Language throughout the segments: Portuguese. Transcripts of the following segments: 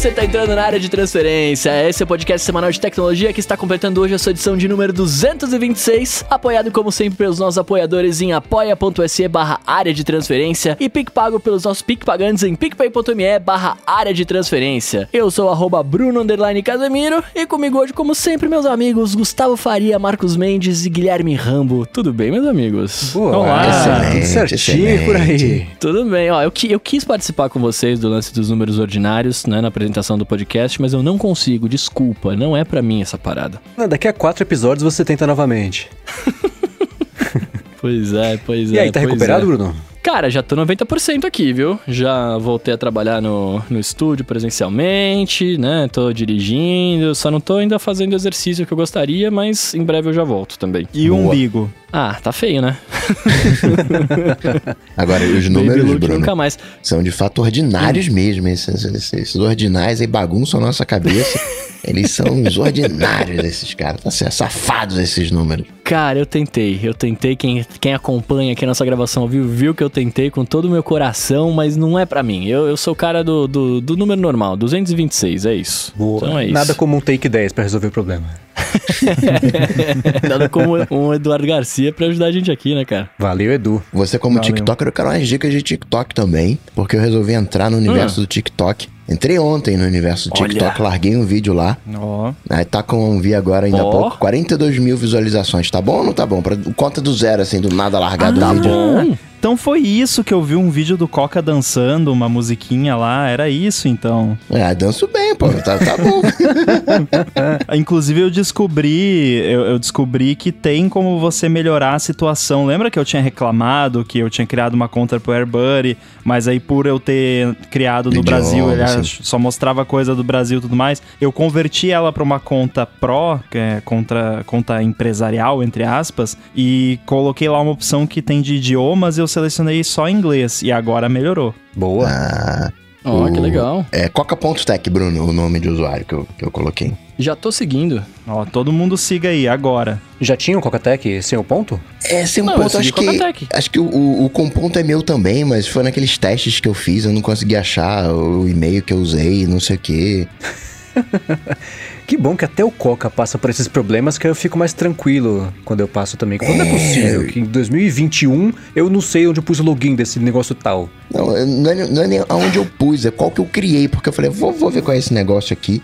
você tá entrando na área de transferência. Esse é o podcast semanal de tecnologia que está completando hoje a sua edição de número 226, apoiado como sempre pelos nossos apoiadores em apoia.se barra área de transferência e PicPago pelos nossos PicPagantes em picpay.me barra área de transferência. Eu sou arroba Bruno Casemiro e comigo hoje, como sempre, meus amigos Gustavo Faria, Marcos Mendes e Guilherme Rambo. Tudo bem, meus amigos? Boa, Olá! excelente, certinho excelente. por aí. Tudo bem, ó, eu, eu quis participar com vocês do lance dos números ordinários, né, na apresentação do podcast, mas eu não consigo, desculpa, não é para mim essa parada. Não, daqui a quatro episódios você tenta novamente. pois é, pois é. E aí, tá recuperado, é. Bruno? Cara, já tô 90% aqui, viu? Já voltei a trabalhar no, no estúdio presencialmente, né? Tô dirigindo, só não tô ainda fazendo o exercício que eu gostaria, mas em breve eu já volto também. E o umbigo? Ah, tá feio, né? Agora, os números, Bruno, nunca mais. são de fato ordinários hum. mesmo. Esses, esses, ordinários aí bagunçam a nossa cabeça. Eles são os ordinários, esses caras. Tá safados esses números. Cara, eu tentei. Eu tentei. Quem, quem acompanha aqui a nossa gravação viu, viu que eu tentei com todo o meu coração, mas não é para mim. Eu, eu sou o cara do, do, do, número normal, 226, é isso. Boa. Então é isso. Nada como um take 10 para resolver o problema. Nada como um Eduardo Garcia pra ajudar a gente aqui, né, cara? Valeu, Edu. Você, como Valeu. TikToker, eu quero umas dicas de TikTok também, porque eu resolvi entrar no universo hum. do TikTok. Entrei ontem no universo do TikTok, Olha. larguei um vídeo lá. Ó. Aí tá com um vi agora ainda há pouco. 42 mil visualizações. Tá bom ou não tá bom? Pra, conta do zero, assim, do nada largado ah. Tá bom. Então foi isso que eu vi um vídeo do Coca dançando, uma musiquinha lá, era isso então. É, danço bem, pô, tá, tá bom. Inclusive eu descobri, eu, eu, descobri que tem como você melhorar a situação. Lembra que eu tinha reclamado que eu tinha criado uma conta pro AirBuddy, mas aí por eu ter criado no Idioma, Brasil, ele só mostrava coisa do Brasil e tudo mais, eu converti ela para uma conta Pro, que é contra, conta empresarial, entre aspas, e coloquei lá uma opção que tem de idiomas e eu selecionei só inglês e agora melhorou. Boa. Ah, Ó, oh, que legal. É Coca.tech, Bruno, o nome de usuário que eu, que eu coloquei. Já tô seguindo. Ó, todo mundo siga aí, agora. Já tinha o Coca-Tech sem o ponto? É, sem o não, ponto, acho que, acho que o, o, o, com ponto é meu também, mas foi naqueles testes que eu fiz, eu não consegui achar o e-mail que eu usei, não sei o quê. Que bom que até o Coca passa por esses problemas que eu fico mais tranquilo quando eu passo também. Como é, é possível que em 2021 eu não sei onde eu pus o login desse negócio tal? Não, não é, não é nem aonde eu pus, é qual que eu criei, porque eu falei, vou, vou ver qual é esse negócio aqui.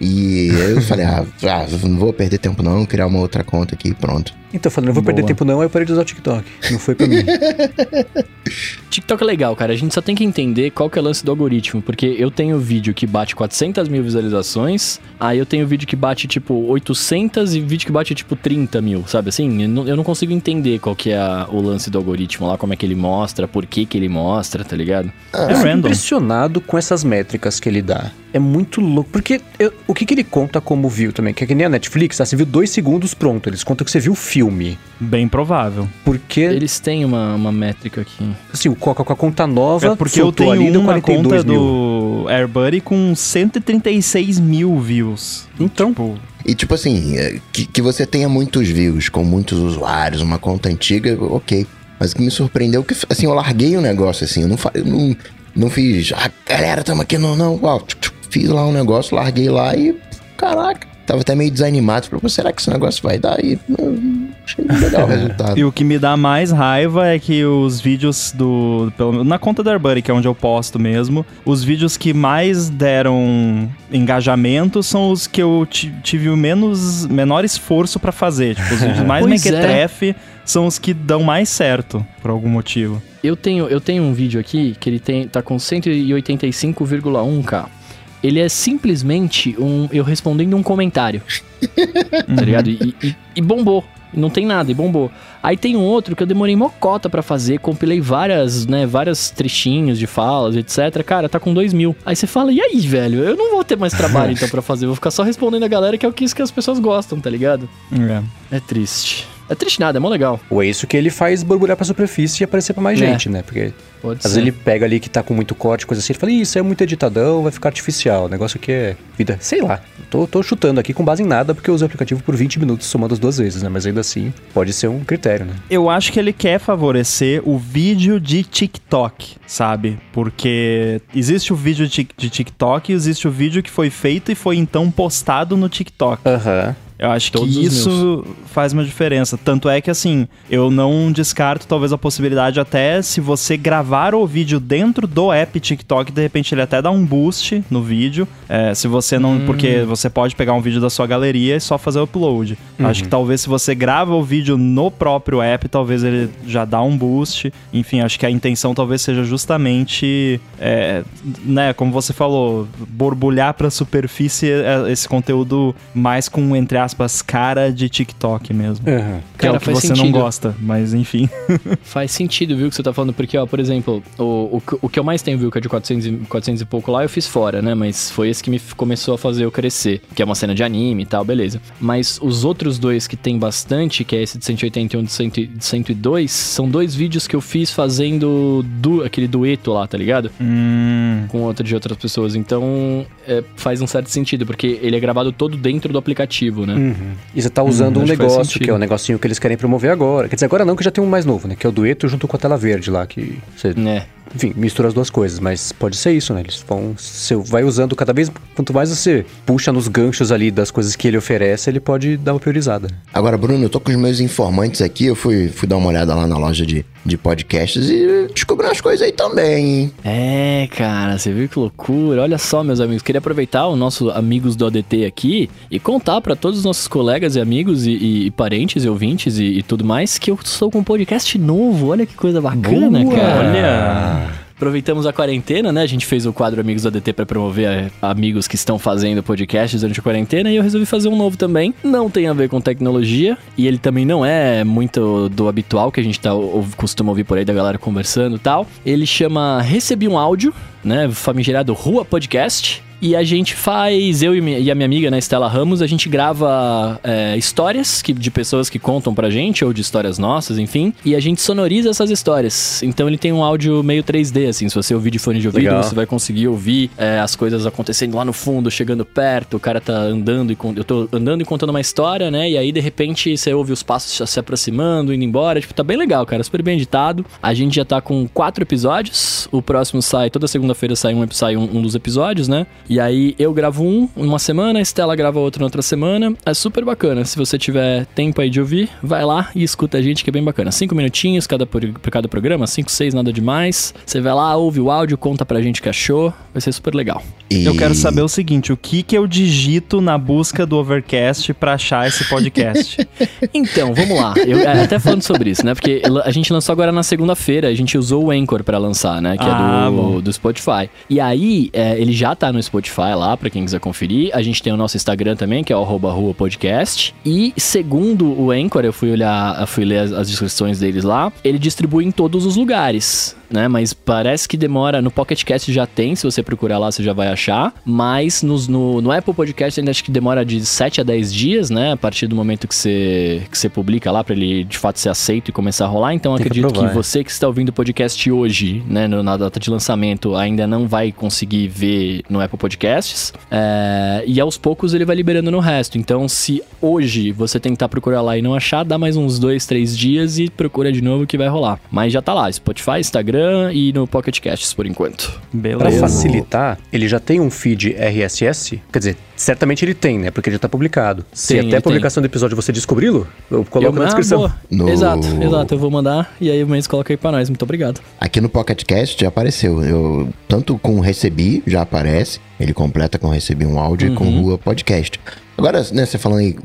E eu falei, ah, ah, não vou perder tempo não, criar uma outra conta aqui pronto. Então, falando, não vou Boa. perder tempo não, aí eu parei de usar o TikTok. Não foi pra mim. TikTok é legal, cara. A gente só tem que entender qual que é o lance do algoritmo. Porque eu tenho vídeo que bate 400 mil visualizações, aí eu tenho vídeo que bate, tipo, 800 e vídeo que bate, tipo, 30 mil, sabe assim? Eu não, eu não consigo entender qual que é a, o lance do algoritmo lá, como é que ele mostra, por que que ele mostra, tá ligado? Ah, eu fico impressionado com essas métricas que ele dá. É muito louco. Porque eu, o que que ele conta como view também? Que é que nem a Netflix, tá? Você viu dois segundos, pronto. Eles contam que você viu o filme filme. Bem provável. Porque. Eles têm uma, uma métrica aqui. Assim, o Coca com a conta nova. É porque eu tenho uma conta mil. do AirBuddy com 136 mil views. Então. Tipo, e tipo assim, é, que, que você tenha muitos views, com muitos usuários, uma conta antiga, ok. Mas o que me surpreendeu é que, assim, eu larguei o um negócio, assim, eu não, eu não, não fiz, ah, galera, tamo aqui, não, não, uau, fiz lá um negócio, larguei lá e, caraca, tava até meio desanimado. Falei, será que esse negócio vai dar? E não, achei legal o resultado. e o que me dá mais raiva é que os vídeos do. Pelo, na conta da Arbuddy, que é onde eu posto mesmo, os vídeos que mais deram engajamento são os que eu tive o menos, menor esforço para fazer. Tipo, os vídeos mais é. mequetrefe é. são os que dão mais certo, por algum motivo. Eu tenho, eu tenho um vídeo aqui que ele tem, tá com 185,1k ele é simplesmente um eu respondendo um comentário. tá ligado? E, e, e, bombou. Não tem nada, e bombou. Aí tem um outro que eu demorei mocota para fazer, compilei várias, né, vários trechinhos de falas, etc. Cara, tá com dois mil. Aí você fala, e aí, velho? Eu não vou ter mais trabalho então para fazer, vou ficar só respondendo a galera que é o que, que as pessoas gostam, tá ligado? É. É triste. É triste nada, é mó legal. Ou é isso que ele faz borbulhar pra superfície e aparecer pra mais É. gente, né? Porque Pode às ser. vezes ele pega ali que tá com muito corte, coisa assim, ele fala, "Ih, isso é muito editadão, vai ficar artificial. O negócio aqui é vida. Sei lá. Tô, tô chutando aqui com base em nada, porque eu usei o aplicativo por 20 minutos somando as duas vezes, né? Mas ainda assim, pode ser um critério, né? Eu acho que ele quer favorecer o vídeo de TikTok, sabe? Porque existe o vídeo de de TikTok e existe o vídeo que foi feito e foi então postado no TikTok. Aham. Eu acho Todos que isso faz uma diferença. Tanto é que, assim, eu não descarto talvez a possibilidade até se você gravar o vídeo dentro do app TikTok, de repente ele até dá um boost no vídeo. É, se você não. Porque você pode pegar um vídeo da sua galeria e só fazer o upload. Acho que talvez se você grava o vídeo no próprio app, talvez ele já dá um boost. Enfim, acho que a intenção talvez seja justamente. é, né, como você falou, borbulhar pra superfície é, esse conteúdo mais com, entre aspas, cara de TikTok mesmo. Aham. Que é Cara, o que faz você não sentido. gosta, mas enfim. Faz sentido, viu, que você tá falando, porque, ó, por exemplo, o, o, que- o que eu mais tenho, viu, que é de 400 e, 400 e pouco lá, eu fiz fora, né? Mas foi esse que me começou a fazer eu crescer, que é uma cena de anime e tal, beleza. Mas os outros dois que tem bastante, que é esse de 181 e de 100 e- de 102, são dois vídeos que eu fiz fazendo du, aquele dueto lá, tá ligado? hum, Com outro de outras pessoas. Então, é, faz um certo sentido, porque ele é gravado todo dentro do aplicativo, né? Uhum. E você tá usando Hum, um negócio, que é o negocinho que eles querem promover agora. Quer dizer, agora não, que já tem um mais novo, né? Que é o dueto junto com a tela verde lá, que você Né? Enfim, mistura as duas coisas, mas pode ser isso, né? Eles vão. Você vai usando cada vez. Quanto mais você puxa nos ganchos ali das coisas que ele oferece, ele pode dar uma priorizada. Agora, Bruno, eu tô com os meus informantes aqui. Eu fui, fui dar uma olhada lá na loja de, de podcasts e descobri umas coisas aí também, hein? É, cara, você viu que loucura. Olha só, meus amigos, queria aproveitar os nossos amigos do ADT aqui e contar pra todos os nossos colegas e amigos e, e- e parentes e ouvintes e, e tudo mais que eu estou com um podcast novo. Olha que coisa bacana, Boa! cara. olha. Aproveitamos a quarentena, né? A gente fez o quadro Amigos do ADT pra promover eh, amigos que estão fazendo podcasts durante a quarentena e eu resolvi fazer um novo também. Não tem a ver com tecnologia e ele também não é muito do habitual que a gente tá, ou, costuma ouvir por aí da galera conversando e tal. Ele chama Recebi um Áudio, né? Famigerado Rua Podcast. E a gente faz, eu e a minha amiga, né, Estela Ramos, a gente grava é, histórias que, de pessoas que contam pra gente, ou de histórias nossas, enfim, e a gente sonoriza essas histórias. Então ele tem um áudio meio 3D, assim, se você ouvir de fone de ouvido, Legal. você vai conseguir ouvir é, as coisas acontecendo lá no fundo, chegando perto, o cara tá andando e eu tô andando e contando uma história, né, e aí de repente você ouve os passos se aproximando, indo embora, tipo, tá bem legal, cara, super bem editado. A gente já tá com quatro episódios, o próximo sai, toda segunda-feira sai, um, sai um, um dos episódios, né, e aí eu gravo um uma semana, a Estela grava outro na outra semana. É super bacana. Se você tiver tempo aí de ouvir, vai lá e escuta a gente, que é bem bacana. Cinco minutinhos cada por, por cada programa, cinco, seis, nada demais. Você vai lá, ouve o áudio, conta pra gente o que achou. Vai ser super legal. E... Eu quero saber o seguinte: o que que eu digito na busca do Overcast pra achar esse podcast? Então, vamos lá. Eu é, até falando sobre isso, né? Porque a gente lançou agora na segunda-feira, a gente usou o Anchor pra lançar, né? Que Ah, é bom. do, do Spotify. E aí, é, ele já tá no Spotify lá, pra quem quiser conferir. A gente tem o nosso Instagram também, que é o rua podcast. E segundo o Anchor, eu fui olhar, eu fui ler as, as descrições deles lá, ele distribui em todos os lugares. Né, mas parece que demora. No Pocket Cast já tem, se você procurar lá, você já vai achar. Mas nos- no, no Apple Podcast ainda acho que demora de 7 a 10 dias, né? A partir do momento que você, que você publica lá, pra ele de fato ser aceito e começar a rolar. Então Tem que acredito que aprovar, é. você que está ouvindo o podcast hoje, né, na data de lançamento, ainda não vai conseguir ver no Apple Podcasts. É, e aos poucos ele vai liberando no resto. Então, se hoje você tentar procurar lá e não achar, dá mais uns dois, três dias e procura de novo que vai rolar. Mas já tá lá, Spotify, Instagram e no Pocket Casts por enquanto. Pra Beleza. facilitar, ele já tem um feed RSS? Quer dizer, certamente ele tem, né? Porque ele já tá publicado. Se Tem, até a publicação do episódio você descobri-lo, eu coloco Eu- na ah, descrição. No- Exato, exato. Eu vou mandar e aí o Mendes coloca aí pra nós. Muito obrigado. Aqui no Pocket Cast já apareceu. Eu, tanto com Recebi, já aparece. Ele completa com Recebi um áudio e com Rua Podcast. Agora, né, você falando em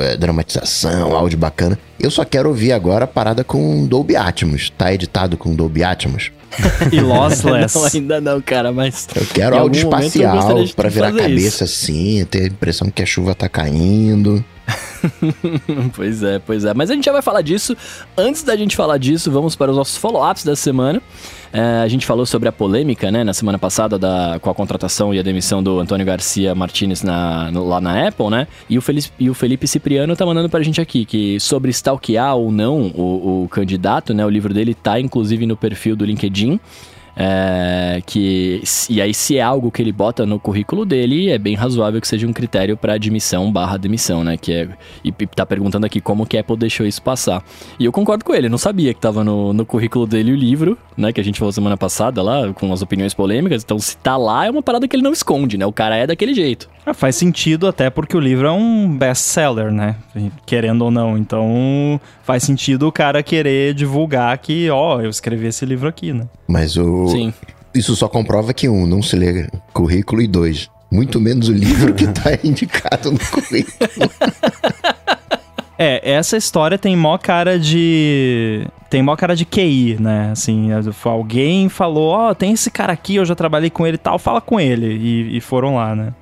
é, dramatização, áudio bacana. Eu só quero ouvir agora a parada com Dolby Atmos. Tá editado com Dolby Atmos? E lossless. não, ainda não, cara, mas. Eu quero eu espacial pra virar a cabeça assim, ter a impressão que a chuva tá caindo. pois é, pois é. Mas a gente já vai falar disso. Antes da gente falar disso, vamos para os nossos follow-ups da semana. É, a gente falou sobre a polêmica, né, na semana passada da, com a contratação e a demissão do Antônio Garcia Martinez na, no, lá na Apple, né? E o, Felipe, e o Felipe Cipriano tá mandando pra gente aqui que sobre stalkear ou não o, o candidato, né? O livro dele tá inclusive no perfil do LinkedIn. É, que e aí se é algo que ele bota no currículo dele é bem razoável que seja um critério para admissão barra demissão né que é e, e tá perguntando aqui como que Apple deixou isso passar e eu concordo com ele não sabia que tava no, no currículo dele o livro né que a gente falou semana passada lá com as opiniões polêmicas então se tá lá é uma parada que ele não esconde né o cara é daquele jeito ah, faz sentido até porque o livro é um best-seller, né? Querendo ou não. Então faz sentido o cara querer divulgar que, ó, eu escrevi esse livro aqui, né? Mas o. Sim. Isso só comprova que, um, não se lê currículo, e dois, muito menos o livro que tá indicado no currículo. É, essa história tem mó cara de. Tem mó cara de QI, né? Assim, alguém falou: Ó, oh, tem esse cara aqui, eu já trabalhei com ele e tal, fala com ele. E, e foram lá, né?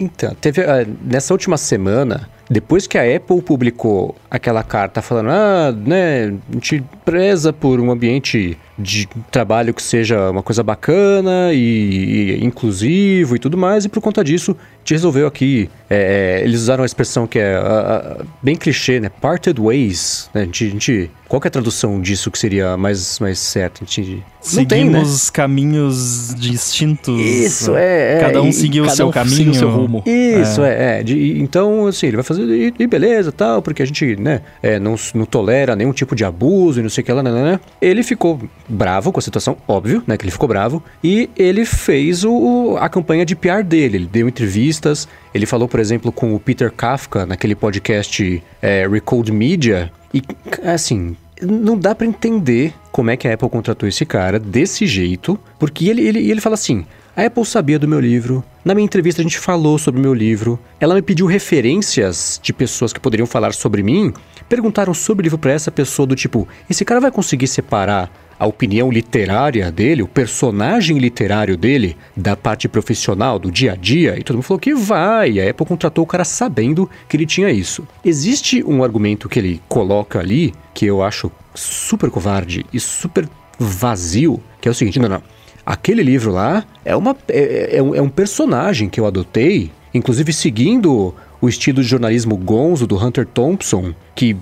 Então, teve. Uh, nessa última semana, depois que a Apple publicou aquela carta falando, ah, né, a gente preza por um ambiente de trabalho que seja uma coisa bacana e, e inclusivo e tudo mais, e por conta disso, a gente resolveu aqui. É, eles usaram a expressão que é uh, uh, bem clichê, né? Parted ways. Né? A, gente, a gente, qual é a tradução disso que seria mais, mais certa? A gente, Seguimos tem, né? caminhos distintos. Isso, é. é cada um seguiu o seu um caminho. O seu rumo. Isso, é. é, é de, então, assim, ele vai fazer. E, e, beleza tal, porque a gente, né, é, não, não tolera nenhum tipo de abuso e não sei o que lá, né, né, né. Ele ficou bravo com a situação, óbvio, né, que ele ficou bravo. E ele fez o, a campanha de PR dele. Ele deu entrevistas. Ele falou, por exemplo, com o Peter Kafka naquele podcast é, Recode Media. E, assim, não dá para entender como é que a Apple contratou esse cara desse jeito, porque ele, ele, ele fala assim: a Apple sabia do meu livro. Na minha entrevista a gente falou sobre o meu livro. Ela me pediu referências de pessoas que poderiam falar sobre mim. Perguntaram sobre o livro para essa pessoa do tipo: esse cara vai conseguir separar a opinião literária dele, o personagem literário dele, da parte profissional, do dia a dia, e todo mundo falou que vai. A Apple contratou o cara sabendo que ele tinha isso. Existe um argumento que ele coloca ali, que eu acho super covarde e super vazio, que é o seguinte: não, não. Aquele livro lá é, uma, é, é, um, é um personagem que eu adotei, inclusive seguindo o estilo de jornalismo gonzo do Hunter Thompson, que.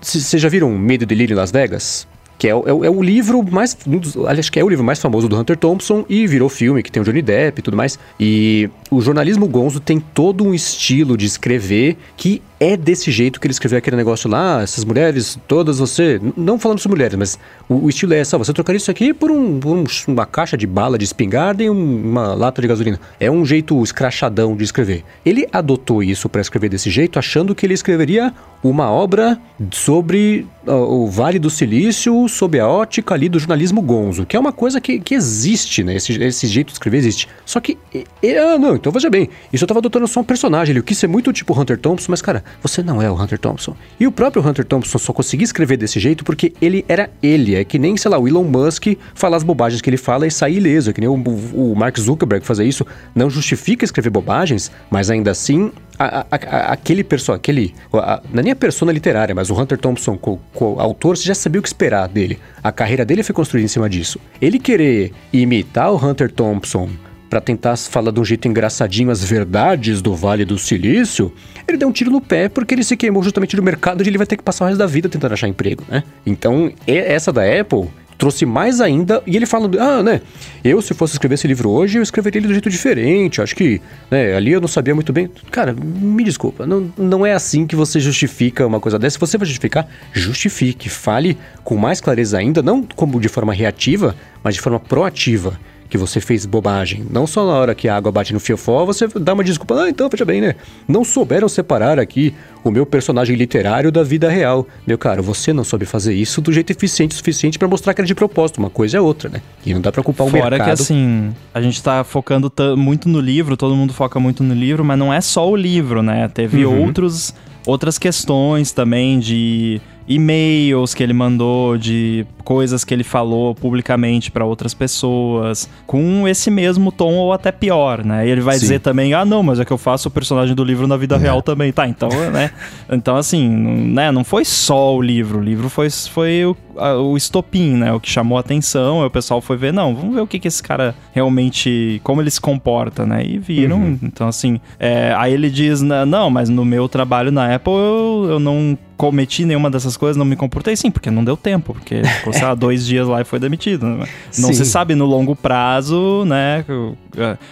Vocês é, já viram Medo e Delírio em Las Vegas? que é, é, é o livro mais. Um dos, acho que é o livro mais famoso do Hunter Thompson e virou filme, que tem o Johnny Depp e tudo mais. E o jornalismo gonzo tem todo um estilo de escrever que é desse jeito que ele escreveu aquele negócio lá, essas mulheres, todas você. Não falando sobre mulheres, mas o, o estilo é essa, você trocaria isso aqui por, um, por um, uma caixa de bala de espingarda e um, uma lata de gasolina. É um jeito escrachadão de escrever. Ele adotou isso para escrever desse jeito, achando que ele escreveria uma obra sobre uh, o Vale do Silício, sob a ótica ali do jornalismo gonzo, que é uma coisa que, que existe, né? Esse, esse jeito de escrever existe. Só que. Ah, não, então veja bem, isso eu tava adotando só um personagem, ele quis ser muito tipo Hunter Thompson, mas cara, você não é o Hunter Thompson. E o próprio Hunter Thompson só conseguia escrever desse jeito porque ele era ele. É que nem, sei lá, o Elon Musk falar as bobagens que ele fala e sair ileso. É que nem o, o Mark Zuckerberg fazer isso. Não justifica escrever bobagens, mas ainda assim a, a, a, aquele pessoal, aquele. não é nem a persona literária, mas o Hunter Thompson, co, co, autor, você já sabia o que esperar dele. A carreira dele foi construída em cima disso. Ele querer imitar o Hunter Thompson para tentar falar de um jeito engraçadinho as verdades do Vale do Silício, ele deu um tiro no pé porque ele se queimou justamente no mercado onde ele vai ter que passar o resto da vida tentando achar emprego, né? Então, essa da Apple trouxe mais ainda, e ele fala, ah, né, eu se fosse escrever esse livro hoje, eu escreveria ele de um jeito diferente, acho que, né, ali eu não sabia muito bem. Cara, me desculpa, não, não é assim que você justifica uma coisa dessa. Se você vai justificar, justifique, fale com mais clareza ainda, não como de forma reativa, mas de forma proativa que você fez bobagem. Não só na hora que a água bate no fiofó, você dá uma desculpa. Ah, então, veja bem, né? Não souberam separar aqui o meu personagem literário da vida real. Meu caro, você não soube fazer isso do jeito eficiente o suficiente para mostrar que era de propósito. Uma coisa é outra, né? E não dá pra culpar o Fora mercado. Fora que, assim, a gente tá focando muito no livro, todo mundo foca muito no livro, mas não é só o livro, né? Teve uhum. outros outras questões também de e-mails que ele mandou, de coisas que ele falou publicamente para outras pessoas, com esse mesmo tom ou até pior, né? E ele vai Sim. dizer também, ah, não, mas é que eu faço o personagem do livro na vida real também. Tá, então, né? Então, assim, não- né, não foi só o livro, o livro foi, foi o, a- o estopim, né? O que chamou a atenção, aí o pessoal foi ver, não, vamos ver o que, que esse cara realmente, como ele se comporta, né? E viram, então assim, é, aí ele diz, não, mas no meu trabalho na Apple eu, eu não cometi nenhuma dessas coisas, não me comportei sim, porque não deu tempo, porque ficou, sei lá, dois dias lá e foi demitido. né? Não Sim. se sabe no longo prazo, né?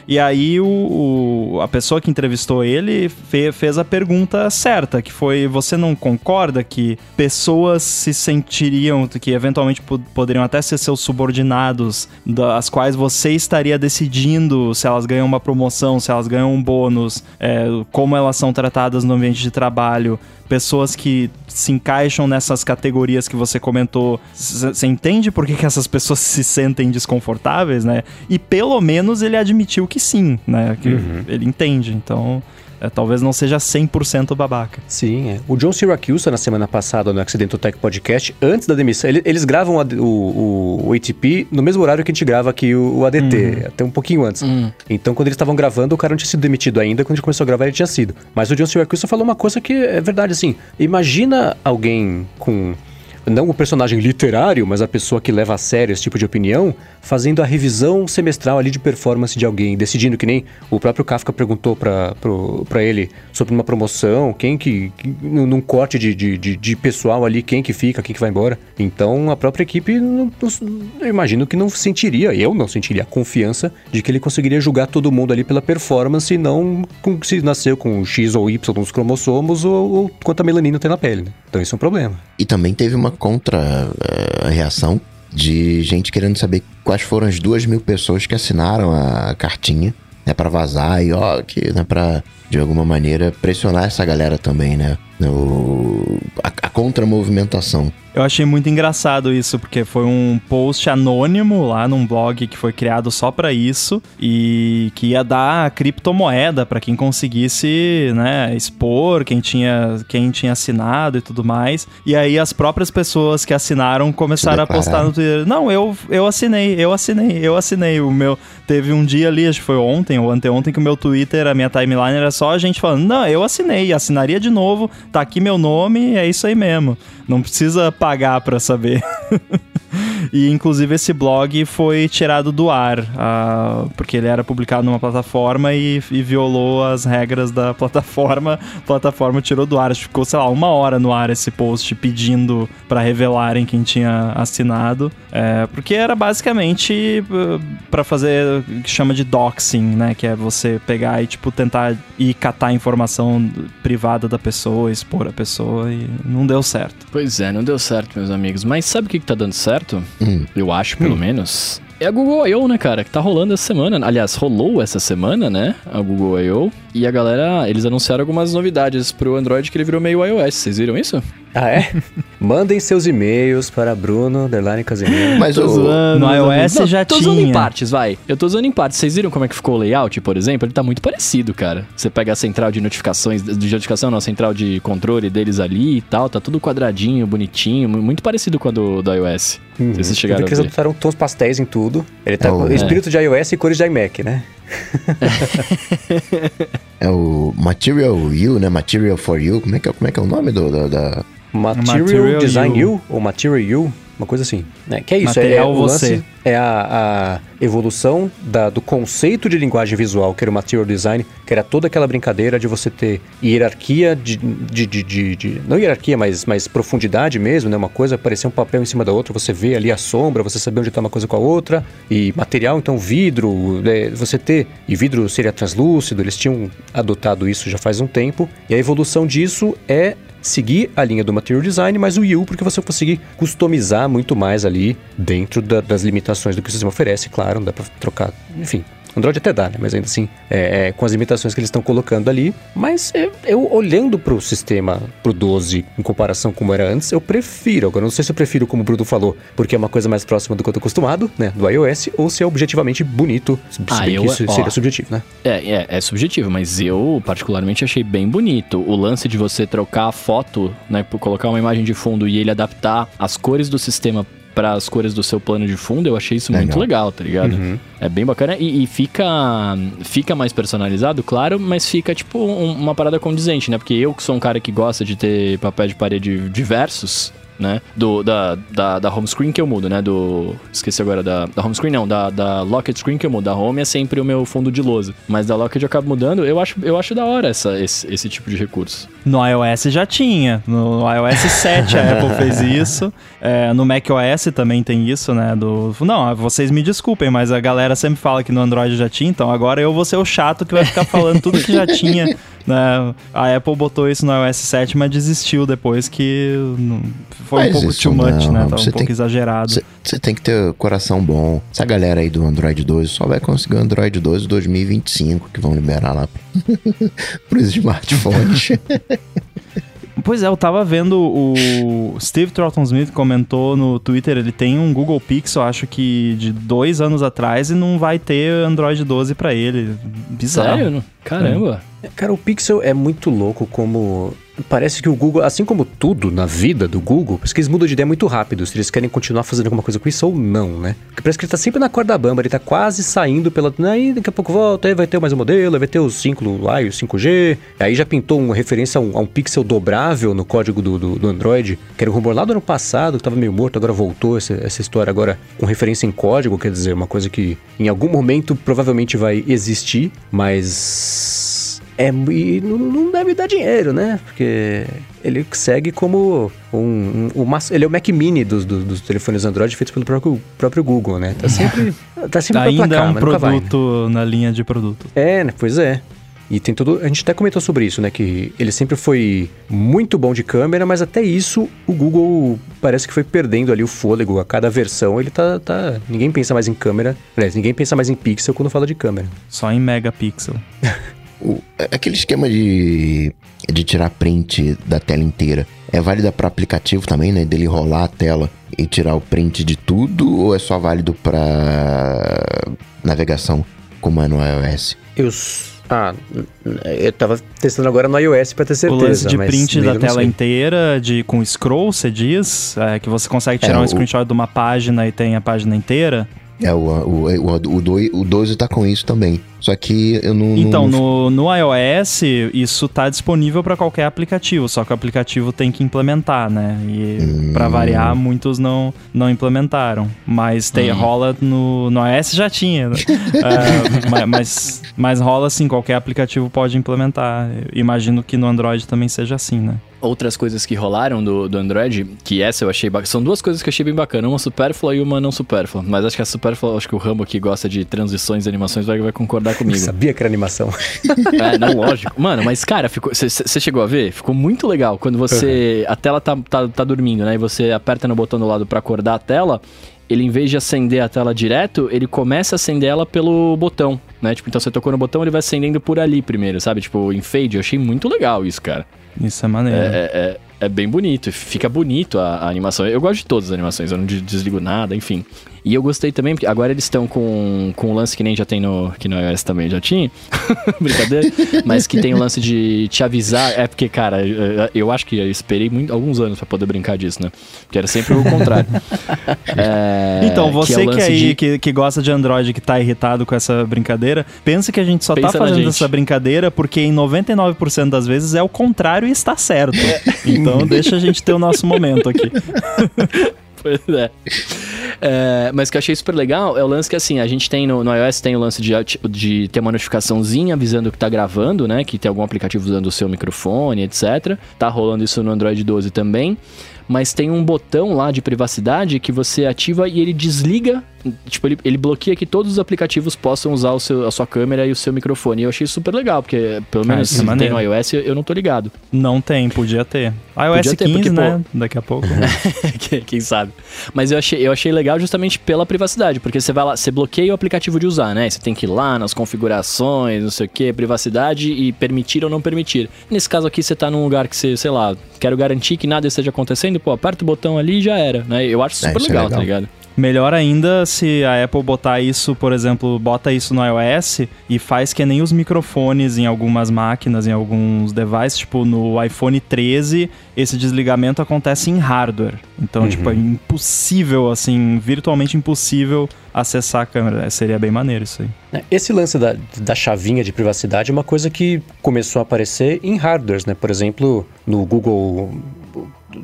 E aí o, o- a pessoa que entrevistou ele fe- fez a pergunta certa, que foi, você não concorda que pessoas se sentiriam, que eventualmente po- poderiam até ser seus subordinados, das quais você estaria decidindo se elas ganham uma promoção, se elas ganham um bônus, é, como elas são tratadas no ambiente de trabalho, pessoas que se encaixam nessas categorias que você comentou, você entende por que, que essas pessoas se sentem desconfortáveis, né? E pelo menos ele admitiu que sim, né? Que ele entende. Então, é, talvez não seja 100% babaca. Sim, é. O John Syracuse, na semana passada, no Accidental Tech Podcast, antes da demissão, ele- eles gravam o, o, o- ATP no mesmo horário que a gente grava aqui o, o ADT, até um pouquinho antes. Então, quando eles estavam gravando, o cara não tinha sido demitido ainda, quando a gente começou a gravar, ele tinha sido. Mas o John Syracuse falou uma coisa que é verdade, assim, imagina alguém com... Não o personagem literário, mas a pessoa que leva a sério esse tipo de opinião, fazendo a revisão semestral ali de performance de alguém, decidindo que nem o próprio Kafka perguntou pra ele sobre uma promoção, quem que, num corte de, de, de- de pessoal ali, quem que fica, quem que vai embora. Então a própria equipe, eu imagino que não sentiria, eu não sentiria a confiança de que ele conseguiria julgar todo mundo ali pela performance e não com, se nasceu com X ou Y nos cromossomos ou, ou quanta melanina tem na pele. Né? Então isso é um problema. E também teve uma contra-reação de gente querendo saber quais foram as duas mil pessoas que assinaram a cartinha, né, pra vazar e ó, que, né, pra, de alguma maneira, pressionar essa galera também, né, no, a, a contra-movimentação. Eu achei muito engraçado isso, porque foi um post anônimo lá num blog que foi criado só pra isso e que ia dar criptomoeda pra quem conseguisse, né, expor quem tinha, quem tinha assinado e tudo mais. E aí as próprias pessoas que assinaram começaram a postar no Twitter: "Não, eu eu assinei, eu assinei, eu assinei o meu Teve um dia ali, acho que foi ontem ou anteontem, que o meu Twitter, a minha timeline era só a gente falando: Não, eu assinei, assinaria de novo, tá aqui meu nome, é isso aí mesmo. Não precisa pagar pra saber. E inclusive esse blog foi tirado do ar, ah, porque ele era publicado numa plataforma e, e violou as regras da plataforma. A plataforma tirou do ar. Ficou, sei lá, uma hora no ar esse post pedindo pra revelarem quem tinha assinado. É, porque era basicamente uh, pra fazer o que chama de doxing, né? Que é você pegar e, tipo, tentar ir catar informação privada da pessoa, expor a pessoa e não deu certo. Pois é, não deu certo, meus amigos. Mas sabe o que, que tá dando certo? Hum. Eu acho, pelo menos. É a Google I.O., né, cara? Que tá rolando essa semana. Aliás, rolou essa semana, né? A Google I.O. E a galera, eles anunciaram algumas novidades pro Android que ele virou meio iOS. Vocês viram isso? Ah, é? Mandem seus e-mails para Bruno, underline Casimiro. Mas Tô o, zoando, No iOS. Não, já tô usando em tinha. partes, vai. Eu tô usando em partes. Vocês viram como é que ficou o layout, por exemplo? Ele tá muito parecido, cara. Você pega a central de notificações, de notificação não, a central de controle deles ali e tal, tá tudo quadradinho, bonitinho, mu- muito parecido com a do, do iOS. Uhum. Vocês Eu chegaram vi a que eles ver. adotaram tons pastéis em tudo. Ele tá É com o- espírito de iOS e cores de iMac, né? é o Material You, né? Material for You. Como é que é, como é, que é o nome do, da- da... Material, Material Design You. U ou Material U, uma coisa assim. Né? Que é isso, é, Material o você. lance, é a, a evolução da- do conceito de linguagem visual, que era o Material Design, que era toda aquela brincadeira de você ter hierarquia de... de, de, de- de- não hierarquia, mas, mas profundidade mesmo, né? Uma coisa aparecer um papel em cima da outra, você vê ali a sombra, você saber onde está uma coisa com a outra. E material, então vidro, né? você ter... E vidro seria translúcido, eles tinham adotado isso já faz um tempo. E a evolução disso é seguir a linha do Material Design, mas o U porque você conseguir customizar muito mais ali dentro da- das limitações do que o sistema oferece, claro, não dá pra trocar, enfim. Android até dá, né? Mas ainda assim, é, é, com as limitações que eles estão colocando ali. Mas eu, eu olhando pro sistema, pro 12, em comparação com como era antes, eu prefiro. Agora, não sei se eu prefiro como o Bruno falou, porque é uma coisa mais próxima do que eu tô acostumado, né? Do iOS, ou se é objetivamente bonito. Se Ah, bem eu- que isso ó. seria subjetivo, né? É, é, é subjetivo, mas eu particularmente achei bem bonito. O lance de você trocar a foto, né? por Colocar uma imagem de fundo e ele adaptar as cores do sistema para as cores do seu plano de fundo, eu achei isso muito Legal. legal, tá ligado? Uhum. É bem bacana e, e fica fica mais personalizado, claro, mas fica tipo um- uma parada condizente, né? Porque eu que sou um cara que gosta de ter papel de parede diversos, né? Do, da, da, da home screen que eu mudo, né? Do. Esqueci agora da, da home screen, não, da, da locket screen que eu mudo. Da home é sempre o meu fundo de lousa. Mas da locket eu acabo mudando. Eu acho, eu acho da hora essa, esse, esse tipo de recurso. No iOS já tinha. No iOS 7 a Apple fez isso. É, no macOS também tem isso, né? Do, não, vocês me desculpem, mas a galera sempre fala que no Android já tinha, então agora eu vou ser o chato que vai ficar falando tudo que já tinha. Né? A Apple botou isso no iOS 7, mas desistiu depois que foi Mas um pouco too much, não, né? Tava você um pouco tem- exagerado. Você tem que ter coração bom. Essa galera aí do Android 12 só vai conseguir o Android 12 2025, que vão liberar lá pros smartphones. Pois é, eu tava vendo o Steve Troughton Smith comentou no Twitter, ele tem um Google Pixel, acho que de dois anos atrás, e não vai ter Android 12 pra ele. Bizarro. Sério? Caramba. Cara, o Pixel é muito louco como. Parece que o Google, assim como tudo na vida do Google, parece que eles mudam de ideia muito rápido, se eles querem continuar fazendo alguma coisa com isso ou não, né? Porque parece que ele tá sempre na corda bamba, ele tá quase saindo pela. Aí daqui a pouco volta, aí vai ter mais um modelo, aí vai ter o 5 lá e o 5G. Aí já pintou uma referência a um, a um pixel dobrável no código do, do, do Android, que era um rumor lá do ano passado, que tava meio morto, agora voltou essa, essa história agora com referência em código, quer dizer, uma coisa que em algum momento provavelmente vai existir, mas é, e não, deve dar dinheiro, né? Porque ele segue como um, um, mas- ele é o Mac Mini dos, dos, dos telefones Android feitos pelo próprio, próprio Google, né? Tá sempre, tá sempre pra Ainda placar, é um nunca vai, né? produto na linha de produto. É, né? Pois é. E tem todo. A gente até comentou sobre isso, né? Que ele sempre foi muito bom de câmera, mas até isso o Google parece que foi perdendo ali o fôlego. A cada versão ele tá. tá... Ninguém pensa mais em câmera. Aliás, ninguém pensa mais em pixel quando fala de câmera. Só em megapixel. O- aquele esquema de, de tirar print da tela inteira é válido para aplicativo também, né? Dele rolar a tela e tirar o print de tudo? Ou é só válido para navegação, como é no iOS? Eu. Ah, eu tava testando agora no iOS pra ter certeza. o lance de print da tela sei. inteira, de com scroll, você diz? É, que você consegue tirar É, um o- screenshot de uma página e tem a página inteira? É, o, o, o, o, doi- o 12 tá com isso também. Só que eu não. Então, não- no, no iOS, isso tá disponível para qualquer aplicativo, só que o aplicativo tem que implementar, né? E Hum. pra variar, muitos não, não implementaram. Mas tem, Hum. rola no, no iOS já tinha, né? Ma- mas, mas rola sim, qualquer aplicativo pode implementar. Eu imagino que no Android também seja assim, né? Outras coisas que rolaram do, do Android, que essa eu achei bacana. São duas coisas que eu achei bem bacana. Uma supérflua e uma não supérflua. Mas acho que a supérflua, acho que o Rambo que gosta de transições e animações vai, vai concordar Eu comigo. sabia que era animação. É, não, lógico. Mano, mas cara, você chegou a ver? Ficou muito legal quando você. A tela tá, tá, tá dormindo, né? E você aperta no botão do lado pra acordar a tela. Ele, em vez de acender a tela direto, ele começa a acender ela pelo botão, né? Tipo, então você tocou no botão, ele vai acendendo por ali primeiro, sabe? Tipo, em fade. Eu achei muito legal isso, cara. Isso é maneiro. É, é, é- é bem bonito, fica bonito a, a animação. Eu gosto de todas as animações, eu não de- desligo nada, enfim. E eu gostei também, porque agora eles estão com, com um lance que nem já tem no. que no iOS também já tinha. Brincadeira. Mas que tem o lance de te avisar. É porque, cara, eu, acho que eu esperei muito, alguns anos pra poder brincar disso, né? Porque era sempre o contrário. É, Então, é você que, lance aí de- que, que gosta de Android, que tá irritado com essa brincadeira, pensa que a gente só Pensa tá fazendo essa brincadeira porque em 99% das vezes é o contrário e está certo. Então deixa a gente ter o nosso momento aqui. Pois é. É, Mas que eu achei super legal é o lance que assim, a gente tem no, no iOS tem o lance de, de ter uma notificaçãozinha avisando que tá gravando, né? Que tem algum aplicativo usando o seu microfone, etc. Tá rolando isso no Android 12 também. Mas tem um botão lá de privacidade que você ativa e ele desliga tipo, ele, ele bloqueia que todos os aplicativos possam usar o seu, a sua câmera e o seu microfone. E eu achei super legal, porque pelo Ah, menos é se tem maneiro. no iOS, eu, não tô ligado. Não tem, podia ter. iOS Podia ter, 15, porque, né? pô- Daqui a pouco. Quem- sabe? Mas eu achei, eu achei legal justamente pela privacidade, porque você vai lá, você bloqueia o aplicativo de usar, né? Você tem que ir lá nas configurações, não sei o que, privacidade e permitir ou não permitir. Nesse caso aqui, você tá num lugar que você, sei lá, quero garantir que nada esteja acontecendo, pô, aperta o botão ali e já era, né? Eu acho É, super é legal, legal. tá ligado? Melhor ainda se a Apple botar isso, por exemplo, bota isso no iOS e faz que nem os microfones em algumas máquinas, em alguns devices, tipo no iPhone 13, esse desligamento acontece em hardware. Então, tipo, é impossível, assim, virtualmente impossível acessar a câmera. É, Seria bem maneiro isso aí. É, Esse lance da, da chavinha de privacidade é uma coisa que começou a aparecer em hardwares, né? Por exemplo, no Google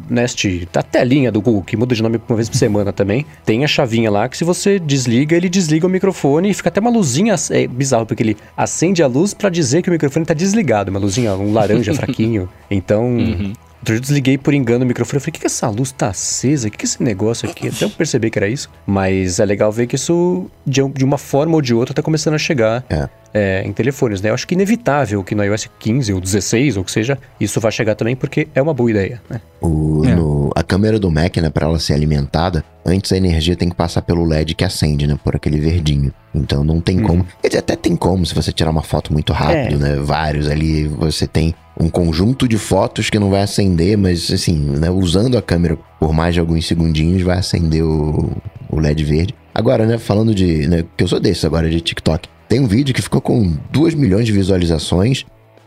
Nest, a telinha do Google, que muda de nome uma vez por semana também, tem a chavinha lá que se você desliga, ele desliga o microfone e fica até uma luzinha, é bizarro, porque ele acende a luz pra dizer que o microfone tá desligado, uma luzinha, um laranja fraquinho. Então, Outro dia eu desliguei por engano o microfone. Eu falei, o que, que essa luz tá acesa? O que, que é esse negócio aqui? Até eu percebi que era isso. Mas é legal ver que isso, de, de uma forma ou de outra, tá começando a chegar É. é, em telefones, né? Eu acho que é inevitável que no iOS 15 ou 16, ou o que seja, isso vai chegar também, porque é uma boa ideia, né? O, É. no- a câmera do Mac, né, pra ela ser alimentada, antes a energia tem que passar pelo LED que acende, né, por aquele verdinho. Então não tem como. Quer dizer, até tem como se você tirar uma foto muito rápido, né? Vários ali, você tem um conjunto de fotos que não vai acender, mas assim, né, usando a câmera por mais de alguns segundinhos vai acender o, o LED verde. Agora, né, falando de. Né, que eu sou desse agora de TikTok. Tem um vídeo que ficou com 2 milhões de visualizações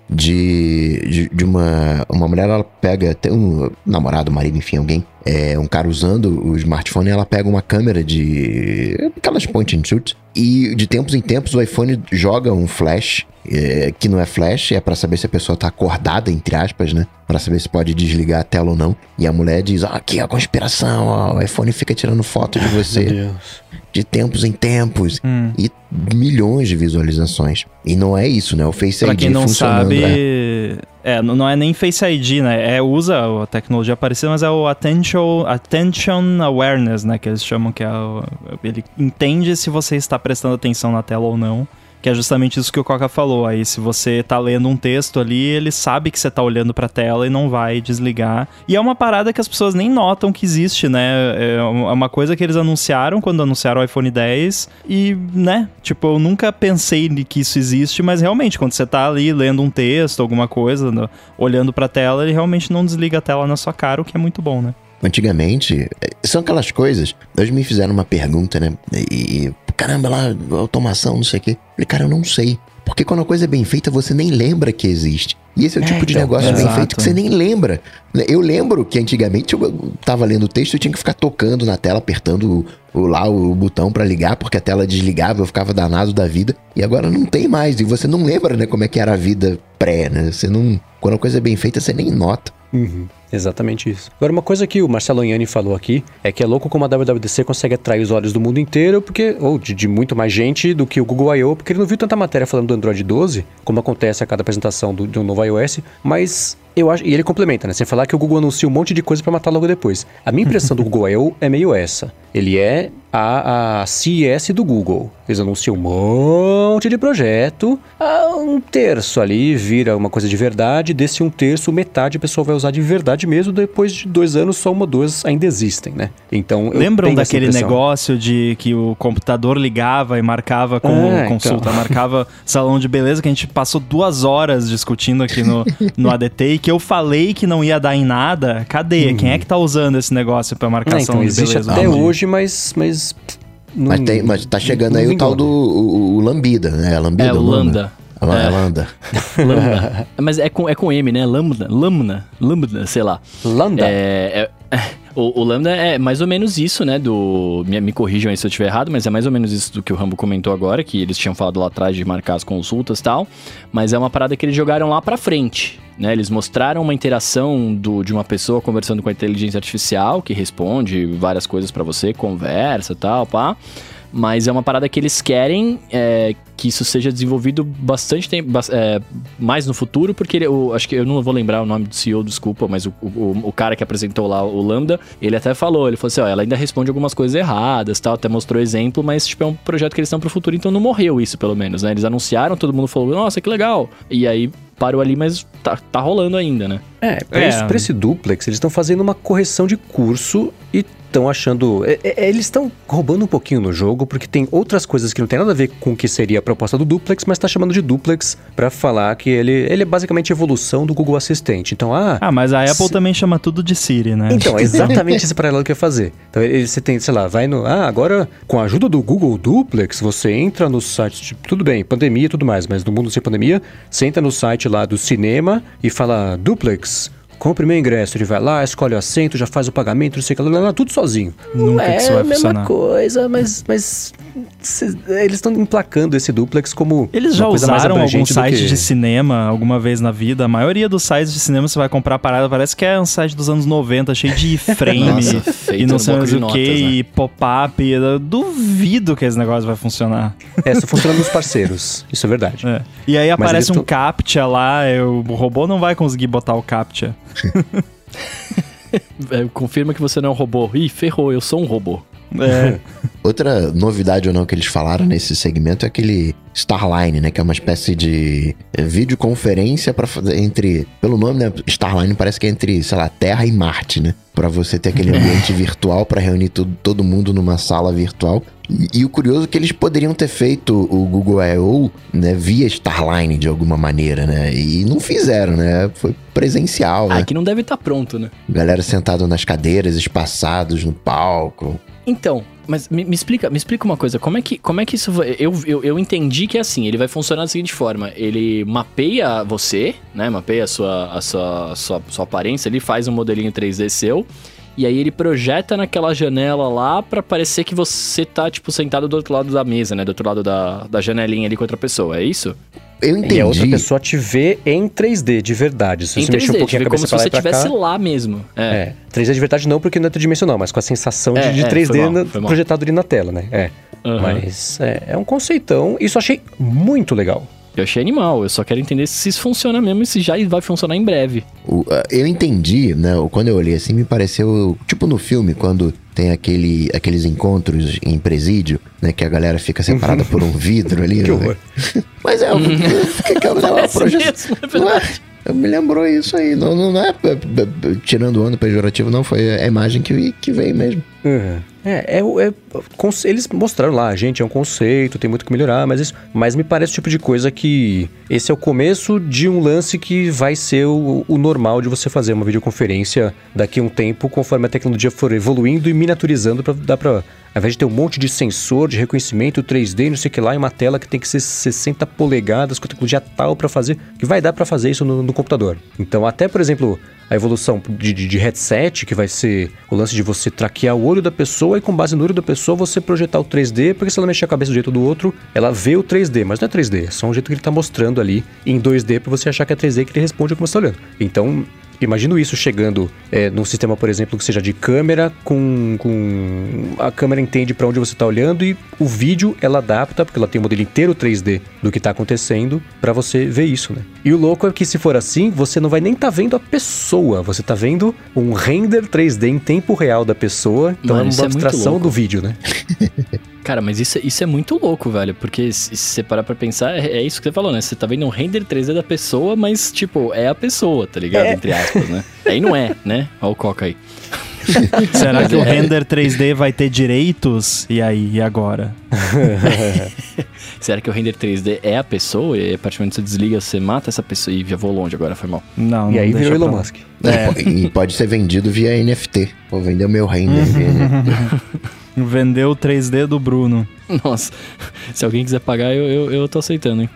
de, de, de uma, uma mulher, ela pega, tem um namorado, marido, enfim, alguém, é, um cara usando o smartphone, ela pega uma câmera de aquelas point and shoot e de tempos em tempos o iPhone joga um flash, é, que não é flash, é pra saber se a pessoa tá acordada, entre aspas, né? Pra saber se pode desligar a tela ou não. E a mulher diz, ah, aqui é a conspiração, ó, o iPhone fica tirando foto de você Deus. de tempos em tempos. Hum. E milhões de visualizações. E não é isso, né? O Face Pra ID quem não funcionando. sabe, é. é, não não é nem Face ID, né? É, usa a tecnologia parecida, mas é o Attention, attention Awareness, né? Que eles chamam que é o, ele entende se você está prestando atenção na tela ou não. Que é justamente isso que o Coca falou. Aí, se você tá lendo um texto ali, ele sabe que você tá olhando pra tela e não vai desligar. E é uma parada que as pessoas nem notam que existe, né? É uma coisa que eles anunciaram quando anunciaram o iPhone 10. E, né? Tipo, eu nunca pensei que isso existe, mas realmente, quando você tá ali lendo um texto, alguma coisa, olhando pra tela, ele realmente não desliga a tela na sua cara, o que é muito bom, né? Antigamente, eh, são aquelas coisas. Hoje me fizeram uma pergunta, né? E, caramba, lá, automação, não sei o quê. Falei, cara, eu não sei. Porque quando a coisa é bem feita, você nem lembra que existe. E esse é o É, tipo de então, negócio bem feito que você nem lembra. Eu lembro que antigamente eu tava lendo o texto e eu tinha que ficar tocando na tela, apertando o, o- lá o botão pra ligar, porque a tela desligava, eu ficava danado da vida. E agora não tem mais. E você não lembra, né, como é que era a vida pré, né? Você não. Quando a coisa é bem feita, você nem nota. Uhum, exatamente isso. Agora, uma coisa que o Marcelo Iani falou aqui é que é louco como a WWDC consegue atrair os olhos do mundo inteiro, porque ou de, de muito mais gente do que o Google I.O., porque ele não viu tanta matéria falando do Android 12, como acontece a cada apresentação do, de um novo iOS, mas eu acho. E ele complementa, né? Sem falar que o Google anuncia um monte de coisa pra matar logo depois. A minha impressão do Google I.O. é meio essa. Ele é a, a CES do Google. Eles anunciam um monte de projeto, ah, um terço ali vira uma coisa de verdade, desse um terço, metade a pessoa vai usar de verdade mesmo, depois de dois anos só uma ou duas ainda existem, né? Então, eu Lembram daquele negócio de que o computador ligava e marcava como É, então. consulta, marcava salão de beleza, que a gente passou duas horas discutindo aqui no, no ADT que eu falei que não ia dar em nada. Cadê? Quem é que tá usando esse negócio pra marcar É, então de existe beleza? até Não, hoje, mas... mas não- Mas, tem, mas tá chegando não aí o tal do o, o Lambida, né? Lambida, É, o Lambda. Lambda. É. Lambda. Lambda. Mas é com, é com M, né? Lambda. Lambda. Lambda, sei lá. Lambda. É, é- o, o Lambda é mais ou menos isso, né? Do. Me, me corrijam aí se eu estiver errado, mas é mais ou menos isso do que o Rambo comentou agora, que eles tinham falado lá atrás de marcar as consultas e tal. Mas é uma parada que eles jogaram lá pra frente. Né? Eles mostraram uma interação do, de uma pessoa conversando com a inteligência artificial, que responde várias coisas pra você, conversa tal, pá. Mas é uma parada que eles querem é, que isso seja desenvolvido bastante tempo, é, mais no futuro, porque ele, o- acho que eu não vou lembrar o nome do CEO, desculpa, mas o, o, o cara que apresentou lá o Lambda, ele até falou, ele falou assim, ó, ela ainda responde algumas coisas erradas, tal, até mostrou exemplo, mas tipo é um projeto que eles estão pro futuro, então não morreu isso pelo menos, né? Eles anunciaram, todo mundo falou, nossa, que legal. E aí parou ali, mas tá, tá rolando ainda, né? É, pra, É. Isso, pra esse duplex, eles estão fazendo uma correção de curso e estão achando. é, é, eles estão roubando um pouquinho no jogo, porque tem outras coisas que não tem nada a ver com o que seria a proposta do duplex, mas tá chamando de duplex pra falar que ele, ele é basicamente a evolução do Google Assistente. Então, ah. Ah, mas a Apple Se- também chama tudo de Siri, né? Então, é exatamente esse paralelo que eu ia fazer. Então, ele, você tem, sei lá, vai no. Ah, agora, com a ajuda do Google Duplex, você entra no site. Tipo, tudo bem, pandemia e tudo mais, mas no mundo sem pandemia, você entra no site lá do cinema e fala Duplex. Compre meu ingresso, ele vai lá, escolhe o assento, já faz o pagamento, não sei o que, lá, lá, lá, tudo sozinho. Nunca não que é isso vai a mesma funcionar. coisa, mas, mas cê- eles estão emplacando esse duplex como Eles uma já usaram algum site que- de cinema alguma vez na vida? A maioria dos sites de cinema você vai comprar a parada, parece que é um site dos anos 90, cheio de frame Nossa, e não no sei mais de o que, né? e pop-up. Eu duvido que esse negócio vai funcionar. É, só funciona nos parceiros. Isso é verdade. É. E aí aparece um tão- CAPTCHA lá, eu- o robô não vai conseguir botar o CAPTCHA. É, confirma que você não é um robô. Ih, ferrou, eu sou um robô. É. Outra novidade ou não que eles falaram nesse segmento é aquele Starline, né? Que é uma espécie de eh, videoconferência para entre. Pelo nome, né? Starline parece que é entre, sei lá, Terra e Marte, né? Pra você ter aquele ambiente virtual pra reunir tudo, todo mundo numa sala virtual. E, e o curioso é que eles poderiam ter feito o Google I.O. Né, via Starline de alguma maneira, né? E não fizeram, né? Foi presencial, né? Aqui não deve estar pronto, né? Galera sentada nas cadeiras, espaçados no palco. Então, mas me, me explica, me explica uma coisa, como é que, como é que isso vai, eu, eu, eu entendi que é assim, ele vai funcionar da seguinte forma, ele mapeia você, né, mapeia a sua, a sua, sua, sua aparência, ele faz um modelinho 3D seu, e aí ele projeta naquela janela lá pra parecer que você tá, tipo, sentado do outro lado da mesa, né, do outro lado da, da janelinha ali com outra pessoa, é isso? Eu entendi. E a outra pessoa te vê em 3D, de verdade. Se em você mexer um 3D, pouquinho a tipo, como cabeça se você estivesse lá mesmo. É. É, 3D de verdade não, porque não é tridimensional, mas com a sensação de, É, de é, 3D foi mal, na- projetado ali na tela, né? É. Aham. Mas é, é um conceitão, isso eu achei muito legal. Eu achei animal, eu só quero entender se isso funciona mesmo e se já vai funcionar em breve. O- eu entendi, né? Quando eu olhei assim, me pareceu tipo no filme, quando tem aquele, aqueles encontros em presídio, né? Que a galera fica separada por um vidro ali. Que né? horror. Mas é, fiquei que é uma Parece projeção. mesmo, é Não é? Me lembrou isso aí. Não, não, não é é, é, tirando o ano pejorativo, não. Foi a imagem que, que veio mesmo. Uhum. É, é, é conce- eles mostraram lá, gente, é um conceito, tem muito que melhorar, mas isso, mas me parece o tipo de coisa que esse é o começo de um lance que vai ser o, o normal de você fazer uma videoconferência daqui a um tempo, conforme a tecnologia for evoluindo e miniaturizando para dar para ao invés de ter um monte de sensor de reconhecimento 3D, não sei o que lá, e uma tela que tem que ser 60 polegadas com tecnologia tal para fazer, que vai dar para fazer isso no, no computador. Então, até por exemplo, a evolução de, de, de headset, que vai ser o lance de você traquear o olho da pessoa e com base no olho da pessoa você projetar o 3D, porque se ela mexer a cabeça do jeito do outro, ela vê o 3D, mas não é 3D, é só um jeito que ele tá mostrando ali em 2D para você achar que é 3D que ele responde como você tá olhando. Então, Imagino isso chegando é, num sistema, por exemplo, que seja de câmera, com, com a câmera entende para onde você está olhando e o vídeo ela adapta, porque ela tem o modelo inteiro 3D do que está acontecendo, para você ver isso, né? E o louco é que se for assim, você não vai nem estar tá vendo a pessoa, você está vendo um render 3D em tempo real da pessoa, então Mano, é uma é abstração louco. do vídeo, né? Cara, mas isso, isso é muito louco, velho. Porque se você parar pra pensar, é, é isso que você falou, né? Você tá vendo um render 3D da pessoa, mas, tipo, é a pessoa, tá ligado? É. Entre aspas, né? Aí não é, né? Olha o Coca aí. Será que o render 3D vai ter direitos? E aí, e agora? Será que o render 3D é a pessoa? E a partir do momento que você desliga, você mata essa pessoa. Ih, já vou longe agora, foi mal. Não, e não aí deixa virou Elon. Musk. E po- E pode ser vendido via NFT. Vou vender o meu render via NFT. Vendeu o 3D do Bruno. Nossa, se alguém quiser pagar, eu, eu, eu tô aceitando, hein?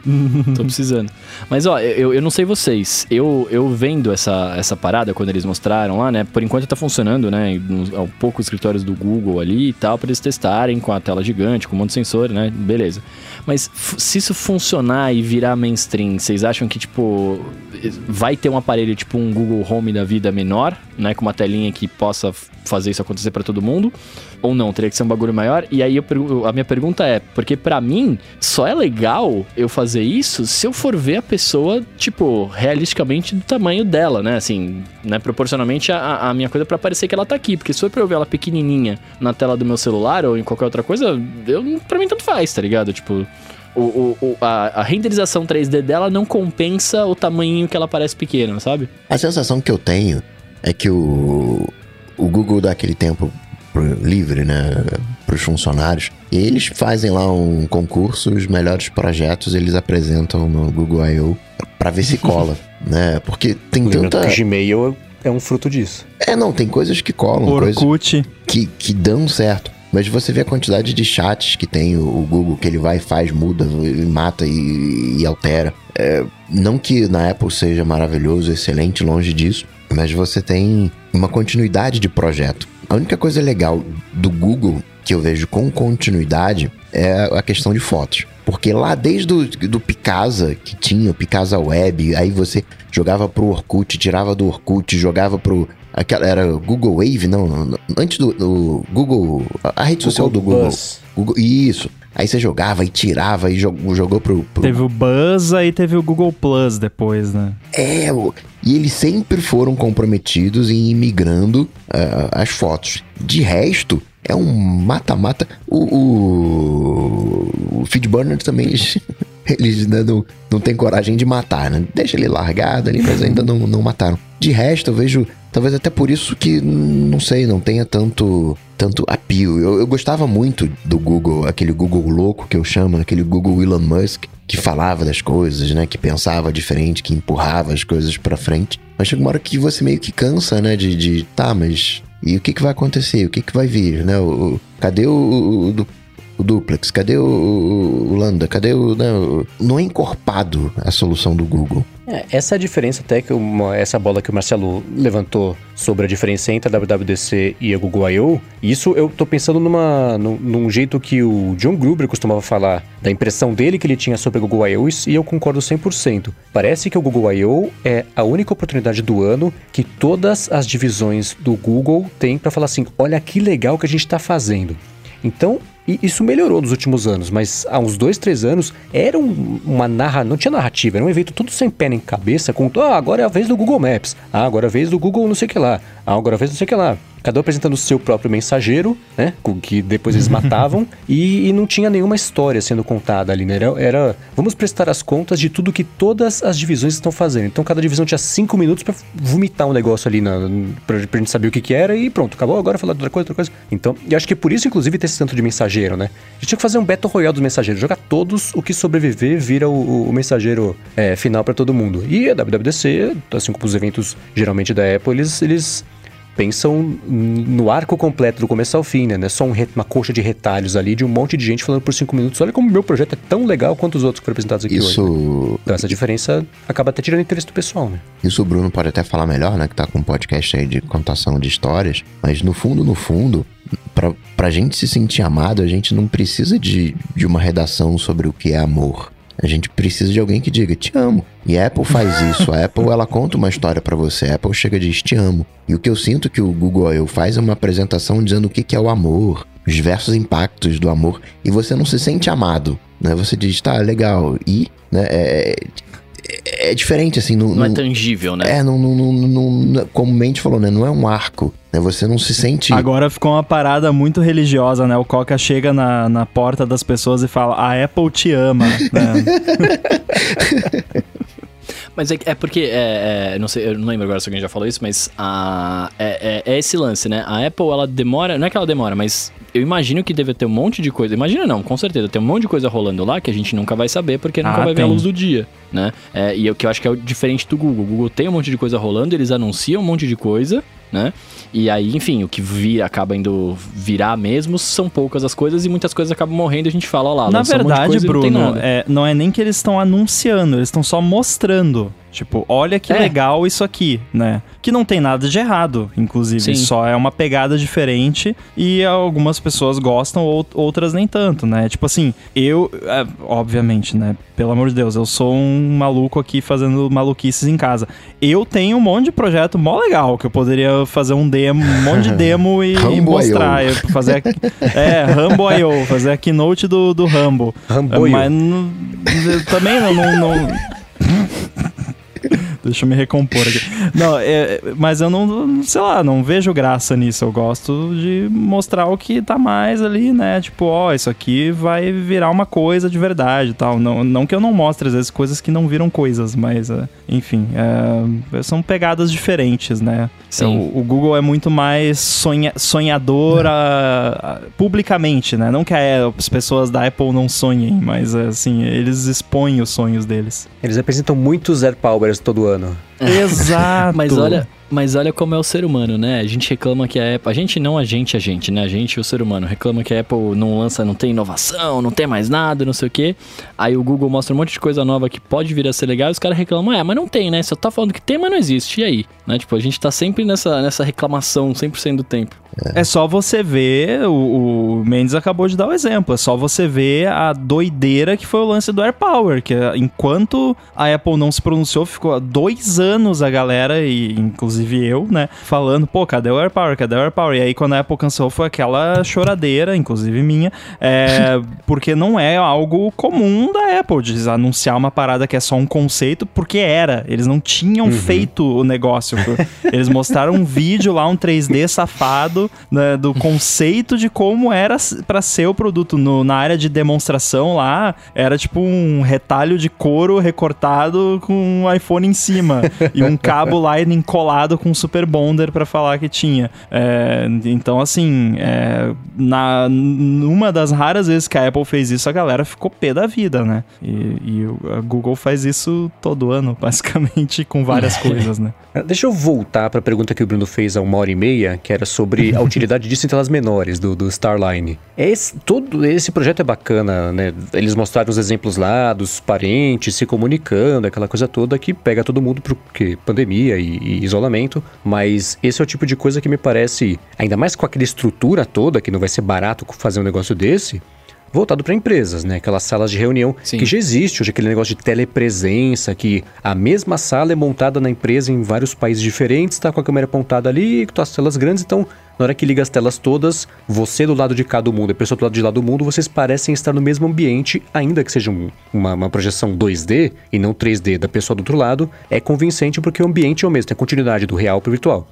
tô precisando. Mas, ó, eu, eu não sei vocês. Eu, eu vendo essa, essa parada, quando eles mostraram lá, né? Por enquanto tá funcionando, né? Nos, há poucos escritórios do Google ali e tal, pra eles testarem com a tela gigante, com um monte de sensor, né? Beleza. Mas se isso funcionar e virar mainstream, vocês acham que, tipo, vai ter um aparelho tipo um Google Home da vida menor, né? Com uma telinha que possa fazer isso acontecer pra todo mundo? Ou não? Teria que ser um bagulho maior? E aí a minha pergunta é, porque pra mim só é legal eu fazer isso se eu for ver a pessoa, tipo, realisticamente do tamanho dela, né? Assim, né? Proporcionalmente a, a minha coisa pra parecer que ela tá aqui. Porque se for pra eu ver ela pequenininha na tela do meu celular ou em qualquer outra coisa, eu, pra mim tanto faz, tá ligado? Tipo, o, o, o- a, a renderização 3D dela não compensa o tamanho que ela parece pequena, sabe? A sensação que eu tenho é que o, o Google dá aquele tempo livre, né, para os funcionários, e eles fazem lá um concurso, os melhores projetos eles apresentam no Google I.O. para ver se cola, né? Porque tem Lembrando tanta... que Gmail é um fruto disso. É, não, tem coisas que colam, coisas Orkut. que, que dão certo. Mas você vê a quantidade de chats que tem o, o Google, que ele vai, faz, muda, e mata e, e altera. É, não que na Apple seja maravilhoso, excelente, longe disso, mas você tem uma continuidade de projeto. A única coisa legal do Google que eu vejo com continuidade é a questão de fotos. Porque lá desde o do Picasa, que tinha o Picasa Web, aí você jogava pro Orkut, tirava do Orkut, jogava pro. Aquela, era Google Wave? Não, antes do, do Google. A rede social do Google. Google. Isso. Aí você jogava e tirava e jogou, jogou pro, pro Teve o Buzz e teve o Google Plus depois, né? É, o- e eles sempre foram comprometidos em ir migrando ah, as fotos. De resto, é um mata-mata. O, o, o Feedburner também, eles, eles né, não, não tem coragem de matar, né? Deixa ele largado ali, mas ainda não, não mataram. De resto, eu vejo, talvez até por isso que, não sei, não tenha tanto tanto appeal. Eu, eu gostava muito do Google, aquele Google louco que eu chamo, aquele Google Elon Musk, que falava das coisas, né? Que pensava diferente, que empurrava as coisas pra frente. Mas chega uma hora que você meio que cansa, né? De, de tá, mas e o que, que vai acontecer? O que, que vai vir, né? O, cadê o, o, o du- o duplex? Cadê o, o, o Lambda? Cadê o, né? o- Não é encorpado a solução do Google. É, essa é diferença até que uma- essa bola que o Marcelo levantou sobre a diferença entre a WWDC e a Google I.O. Isso eu tô pensando numa, num, num jeito que o John Gruber costumava falar, da impressão dele que ele tinha sobre a Google I.O. e eu concordo 100%. Parece que o Google I.O. é a única oportunidade do ano que todas as divisões do Google têm para falar assim, olha que legal que a gente está fazendo. Então, e isso melhorou nos últimos anos, mas há uns dois, três anos era um- uma narra, não tinha narrativa, era um evento tudo sem pé nem cabeça, com ah, agora é a vez do Google Maps, ah, agora é a vez do Google não sei o que lá, ah, agora é a vez não sei o que lá. Cada um apresentando o seu próprio mensageiro, né? com- Que depois eles matavam, e, e não tinha nenhuma história sendo contada ali, né? Era, era, vamos prestar as contas de tudo que todas as divisões estão fazendo. Então cada divisão tinha cinco minutos pra vomitar um negócio ali na, pra, pra gente saber o que, que era e pronto, acabou agora falar de outra coisa, outra coisa. Então, eu acho que por isso, inclusive, ter esse tanto de mensageiro, né? A gente tinha que fazer um Battle Royale dos mensageiros, jogar todos, o que sobreviver vira o, o- mensageiro é, final pra todo mundo. E a WWDC, assim como os eventos geralmente da Apple, eles, eles pensam no arco completo do começo ao fim, né? Não é só um re- uma coxa de retalhos ali de um monte de gente falando por cinco minutos. Olha como meu projeto é tão legal quanto os outros que foram apresentados aqui hoje. Isso, Então essa diferença acaba até tirando interesse do pessoal, né? Isso o Bruno pode até falar melhor, né? Que tá com um podcast aí de contação de histórias. Mas no fundo, no fundo, pra, pra gente se sentir amado, a gente não precisa de, de uma redação sobre o que é amor. A gente precisa de alguém que diga, te amo. E a Apple faz isso. A Apple, ela conta uma história pra você. A Apple chega e diz, te amo. E o que eu sinto que o Google I.O. faz é uma apresentação dizendo o que que é o amor. Os diversos impactos do amor. E você não se sente amado, né? Você diz, tá, legal. E, né, é, é, é diferente, assim. Não, Não é tangível, né? é, não, não, não, não- não- como o Mente falou, né? Não é um arco. Né? Você não se sente. Agora ficou uma parada muito religiosa, né? O Coca chega na, na porta das pessoas e fala: A Apple te ama. né? Mas é, é porque, é, é, não sei, eu não lembro agora se alguém já falou isso, mas a, é, é- é esse lance, né? A Apple, ela demora, não é que ela demora, mas eu imagino que deve ter um monte de coisa. Imagina não, com certeza, tem um monte de coisa rolando lá que a gente nunca vai saber porque nunca Ah, vai ver a tem. luz do dia, né? É, e o que eu acho que é o diferente do Google. O Google tem um monte de coisa rolando, eles anunciam um monte de coisa, né? E aí, enfim, o que vira, acaba indo virar mesmo são poucas as coisas e muitas coisas acabam morrendo e a gente fala, ó lá, Na um verdade, não tem Bruno, nada. é, não é nem que eles estão anunciando, eles estão só mostrando. Tipo, olha que É. legal isso aqui, né? Que não tem nada de errado, inclusive. Sim. Só é uma pegada diferente e algumas pessoas gostam, ou- outras nem tanto, né? Tipo assim, eu, é, obviamente, né? Pelo amor de Deus, eu sou um maluco aqui fazendo maluquices em casa. Eu tenho um monte de projeto mó legal que eu poderia fazer um demo, um monte de demo e, e mostrar. Eu fazer a- é, Rambo I.O., fazer a keynote do, do Rambo. Rambo. Mas também não- não- não... Deixa eu me recompor aqui. Não, é, mas eu não, sei lá, não vejo graça nisso. Eu gosto de mostrar o que tá mais ali, né? Tipo, ó, isso aqui vai virar uma coisa de verdade e tal. Não, não que eu não mostre, às vezes, coisas que não viram coisas, mas, é, enfim, é, são pegadas diferentes, né? Sim. O, o Google é muito mais sonha, sonhador a- a- publicamente, né? Não que as pessoas da Apple não sonhem, mas, assim, eles expõem os sonhos deles. Eles apresentam muitos Air Powers todo ano. Exato. Mas olha, mas olha como é o ser humano, né? A gente reclama que a Apple. A gente não a gente, a gente, né? A gente o ser humano. Reclama que a Apple não lança, não tem inovação, não tem mais nada, não sei o quê. Aí o Google mostra um monte de coisa nova que pode vir a ser legal e os caras reclamam, é, mas não tem, né? Só tá falando que tem, mas não existe. E aí? Né? Tipo, a gente tá sempre nessa, nessa reclamação 100% do tempo. É só você ver, o, o Mendes acabou de dar o exemplo, é só você ver a doideira que foi o lance do AirPower, que é, enquanto a Apple não se pronunciou, ficou dois anos a galera, e inclusive eu, né, falando, pô, cadê o AirPower, cadê o AirPower? E aí quando a Apple cancelou foi aquela choradeira, inclusive minha, é, porque não é algo comum da Apple, de anunciar uma parada que é só um conceito, porque era, eles não tinham feito o negócio, eles mostraram um vídeo lá, um 3D safado, né, do conceito de como era pra ser o produto. No- na área de demonstração lá, era tipo um retalho de couro recortado com um iPhone em cima e um cabo Lightning colado com Super Bonder pra falar que tinha. É, então, assim, é, na, numa das raras vezes que a Apple fez isso, a galera ficou pé da vida, né? E, e o- a Google faz isso todo ano, basicamente, com várias coisas, né? Ah, Deixa eu voltar para a pergunta que o Bruno fez há uma hora e meia, que era sobre a utilidade disso em telas menores do, do Starline. Esse, todo esse projeto é bacana, né? Eles mostraram os exemplos lá dos parentes se comunicando, aquela coisa toda que pega todo mundo porque pandemia e, e isolamento. Mas esse é o tipo de coisa que me parece, ainda mais com aquela estrutura toda, que não vai ser barato fazer um negócio desse. Voltado para empresas, né? Aquelas salas de reunião Sim. que já existe hoje, aquele negócio de telepresença, que a mesma sala é montada na empresa em vários países diferentes, tá com a câmera apontada ali, com as telas grandes, então na hora que liga as telas todas, você do lado de cá do mundo e a pessoa do lado de lá do mundo, vocês parecem estar no mesmo ambiente, ainda que seja um- uma, uma projeção 2D e não 3D da pessoa do outro lado, é convincente porque o ambiente é o mesmo, tem a continuidade do real para o virtual.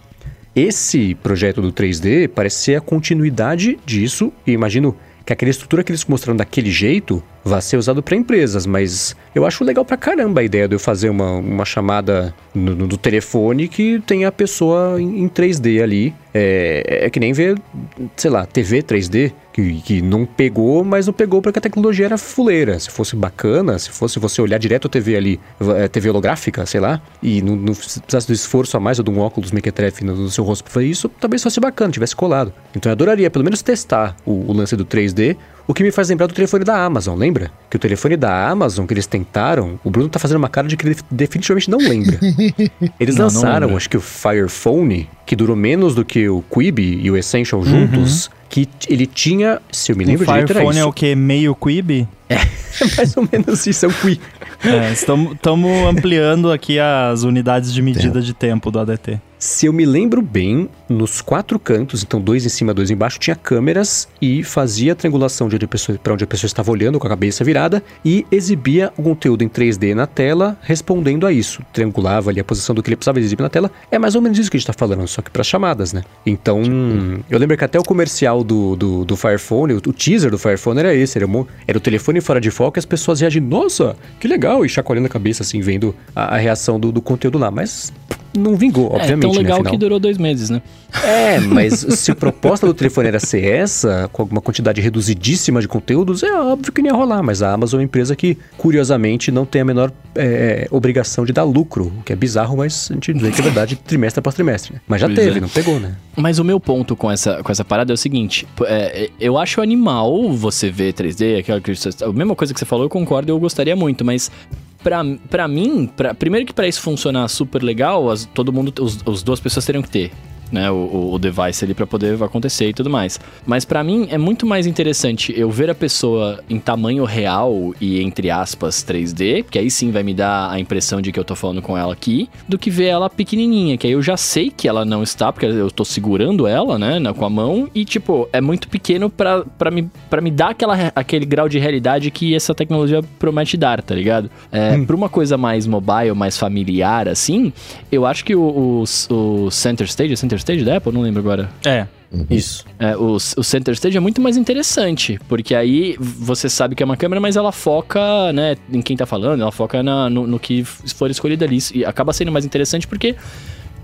Esse projeto do 3D parece ser a continuidade disso, e imagino que aquela estrutura que eles mostraram daquele jeito vai ser usado para empresas, mas eu acho legal pra caramba a ideia de eu fazer uma, uma chamada no, no- do telefone que tem a pessoa em, em 3D ali. É, é que nem ver, sei lá, TV 3D, que, que não pegou, mas não pegou porque a tecnologia era fuleira. Se fosse bacana, se fosse você olhar direto a TV ali, TV holográfica, sei lá, e não, não precisasse do esforço a mais ou de um óculos mequetrefe no, no seu rosto pra fazer isso, talvez fosse bacana, tivesse colado. Então eu adoraria pelo menos testar o, o lance do 3D, o que me faz lembrar do telefone da Amazon, lembra? Que o telefone da Amazon que eles tentaram, o Bruno tá fazendo uma cara de que ele definitivamente não lembra. Eles Não, não lançaram, lembro. acho que o Fire Phone, que durou menos do que o Quibi e o Essential juntos, que t- ele tinha, se eu me O lembro direito, era Firephone isso. é o que? Meio Quibi? Mais ou menos isso, é um Qui. É, estamos ampliando aqui as unidades de medida de tempo do ADT. Se eu me lembro bem, nos quatro cantos, então dois em cima, dois embaixo, tinha câmeras e fazia a triangulação de onde a pessoa, para onde a pessoa estava olhando com a cabeça virada e exibia o conteúdo em 3D na tela, respondendo a isso. Triangulava ali a posição do que ele precisava exibir na tela. É mais ou menos isso que a gente está falando, só que para chamadas, né? Então, eu lembro que até o comercial do, do, do Firephone, o, teaser do Firephone era esse, era, o era o telefone fora de foco e as pessoas reagindo, nossa, que legal, e chacoalhando a cabeça, assim, vendo a, a reação do, do conteúdo lá. Mas não vingou, é obviamente, tão legal né? Que durou dois meses, né? é, mas se a proposta do telefone era ser essa, com alguma quantidade reduzidíssima de conteúdos, é óbvio que não ia rolar. Mas a Amazon é uma empresa que, curiosamente, não tem a menor é, obrigação de dar lucro, o que é bizarro, mas a gente vê que é verdade trimestre após trimestre. né? Mas já Pois teve, é. não pegou, né? Mas o meu ponto com essa, com essa parada é o seguinte: é, eu acho animal você ver 3D, aquela que você- a mesma coisa que você falou, eu concordo, eu gostaria muito, mas pra, pra mim, pra, primeiro que pra isso funcionar super legal, as, todo mundo, os, os duas pessoas teriam que ter né, o, o device ali para poder acontecer e tudo mais. Mas para mim é muito mais interessante eu ver a pessoa em tamanho real e entre aspas 3D, que aí sim vai me dar a impressão de que eu tô falando com ela aqui, do que ver ela pequenininha, que aí eu já sei que ela não está, porque eu tô segurando ela, né, com a mão e tipo, é muito pequeno para me, pra me dar aquela, aquele grau de realidade que essa tecnologia promete dar, tá ligado? É, hum. Pra uma coisa mais mobile, mais familiar assim, eu acho que o, o, o Center Stage, Center Stage da Apple? Não lembro agora. É. Uhum. Isso. É, o, o Center Stage é muito mais interessante, porque aí você sabe que é uma câmera, mas ela foca, né, em quem tá falando, ela foca na, no, no que for escolhido ali. E acaba sendo mais interessante porque,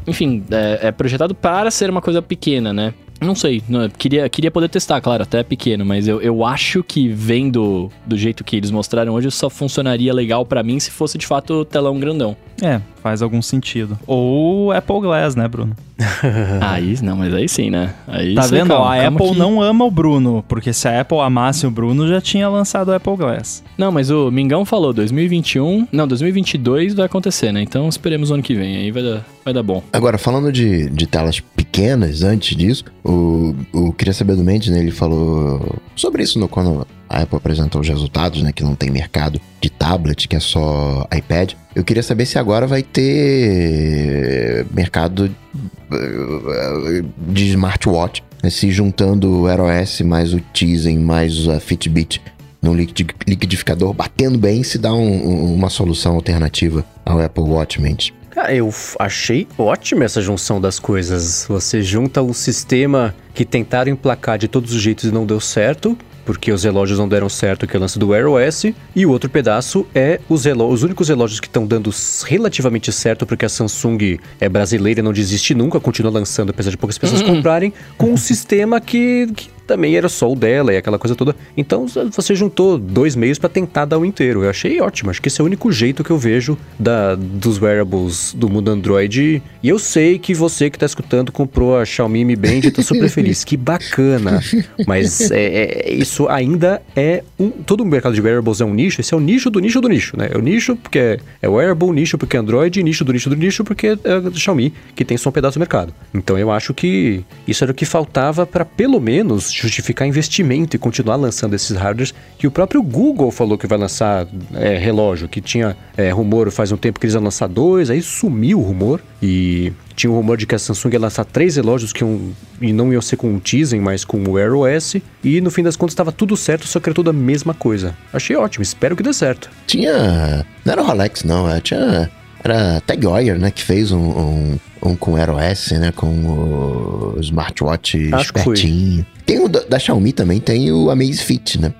enfim, é, é projetado para ser uma coisa pequena, né? Não sei, não, queria, queria poder testar, claro, até é pequeno, mas eu, eu acho que vendo do jeito que eles mostraram hoje, só funcionaria legal para mim se fosse de fato telão grandão. É, faz algum sentido. Ou Apple Glass, né, Bruno? aí, não, mas aí sim, né? Aí tá vendo? Calma, a Apple que... não ama o Bruno, porque se a Apple amasse o Bruno, já tinha lançado o Apple Glass. Não, mas o Mingão falou 2021, não, 2022 vai acontecer, né? Então esperemos o ano que vem, aí vai dar, vai dar bom. Agora, falando de, de telas pequenas, antes disso, o, o Queria Saber do Mendes, né, ele falou sobre isso no, quando a Apple apresentou os resultados, né, que não tem mercado de tablet, que é só iPad. Eu queria saber se agora vai ter mercado eh, de smartwatch, né, se juntando o Air OS mais o Tizen mais a Fitbit no liquidificador, batendo bem, se dá um, uma solução alternativa ao Apple Watch, Mendes. Cara, eu achei ótima essa junção das coisas. Você junta um sistema que tentaram emplacar de todos os jeitos e não deu certo, porque os relógios não deram certo, que é o lance do Wear OS, e o outro pedaço é os, relógios, os únicos relógios que estão dando relativamente certo, porque a Samsung é brasileira e não desiste nunca, continua lançando, apesar de poucas pessoas uhum. comprarem, com um sistema que, que também era só o dela e aquela coisa toda. Então você juntou dois meios para tentar dar o inteiro. Eu achei ótimo. Acho que esse é o único jeito que eu vejo da, dos wearables do mundo Android. E eu sei que você que tá escutando comprou a Xiaomi Mi Band e tá super feliz. que bacana. Mas é, é, isso ainda é um. Todo o mercado de wearables é um nicho. Esse é o nicho do nicho do nicho, né? É o nicho porque é, é wearable, nicho porque é Android, nicho do nicho do nicho porque é Xiaomi, que tem só um pedaço do mercado. Então eu acho que isso era o que faltava para pelo menos justificar investimento e continuar lançando esses hardwares. Que o próprio Google falou que vai lançar é, relógio, que tinha é, rumor faz um tempo que eles iam lançar dois, aí sumiu o rumor e tinha o rumor de que a Samsung ia lançar três relógios que iam, e não iam ser com o Tizen, mas com o Wear OS. E no fim das contas estava tudo certo, só que era tudo a mesma coisa. Achei ótimo, espero que dê certo. Tinha. Não era o Rolex, não, é, tinha. Era Tag Heuer, né, que fez um, um, um com Air OS, né, com o smartwatch Acho espertinho. Tem o da, da, Xiaomi também, tem o Amazfit, né,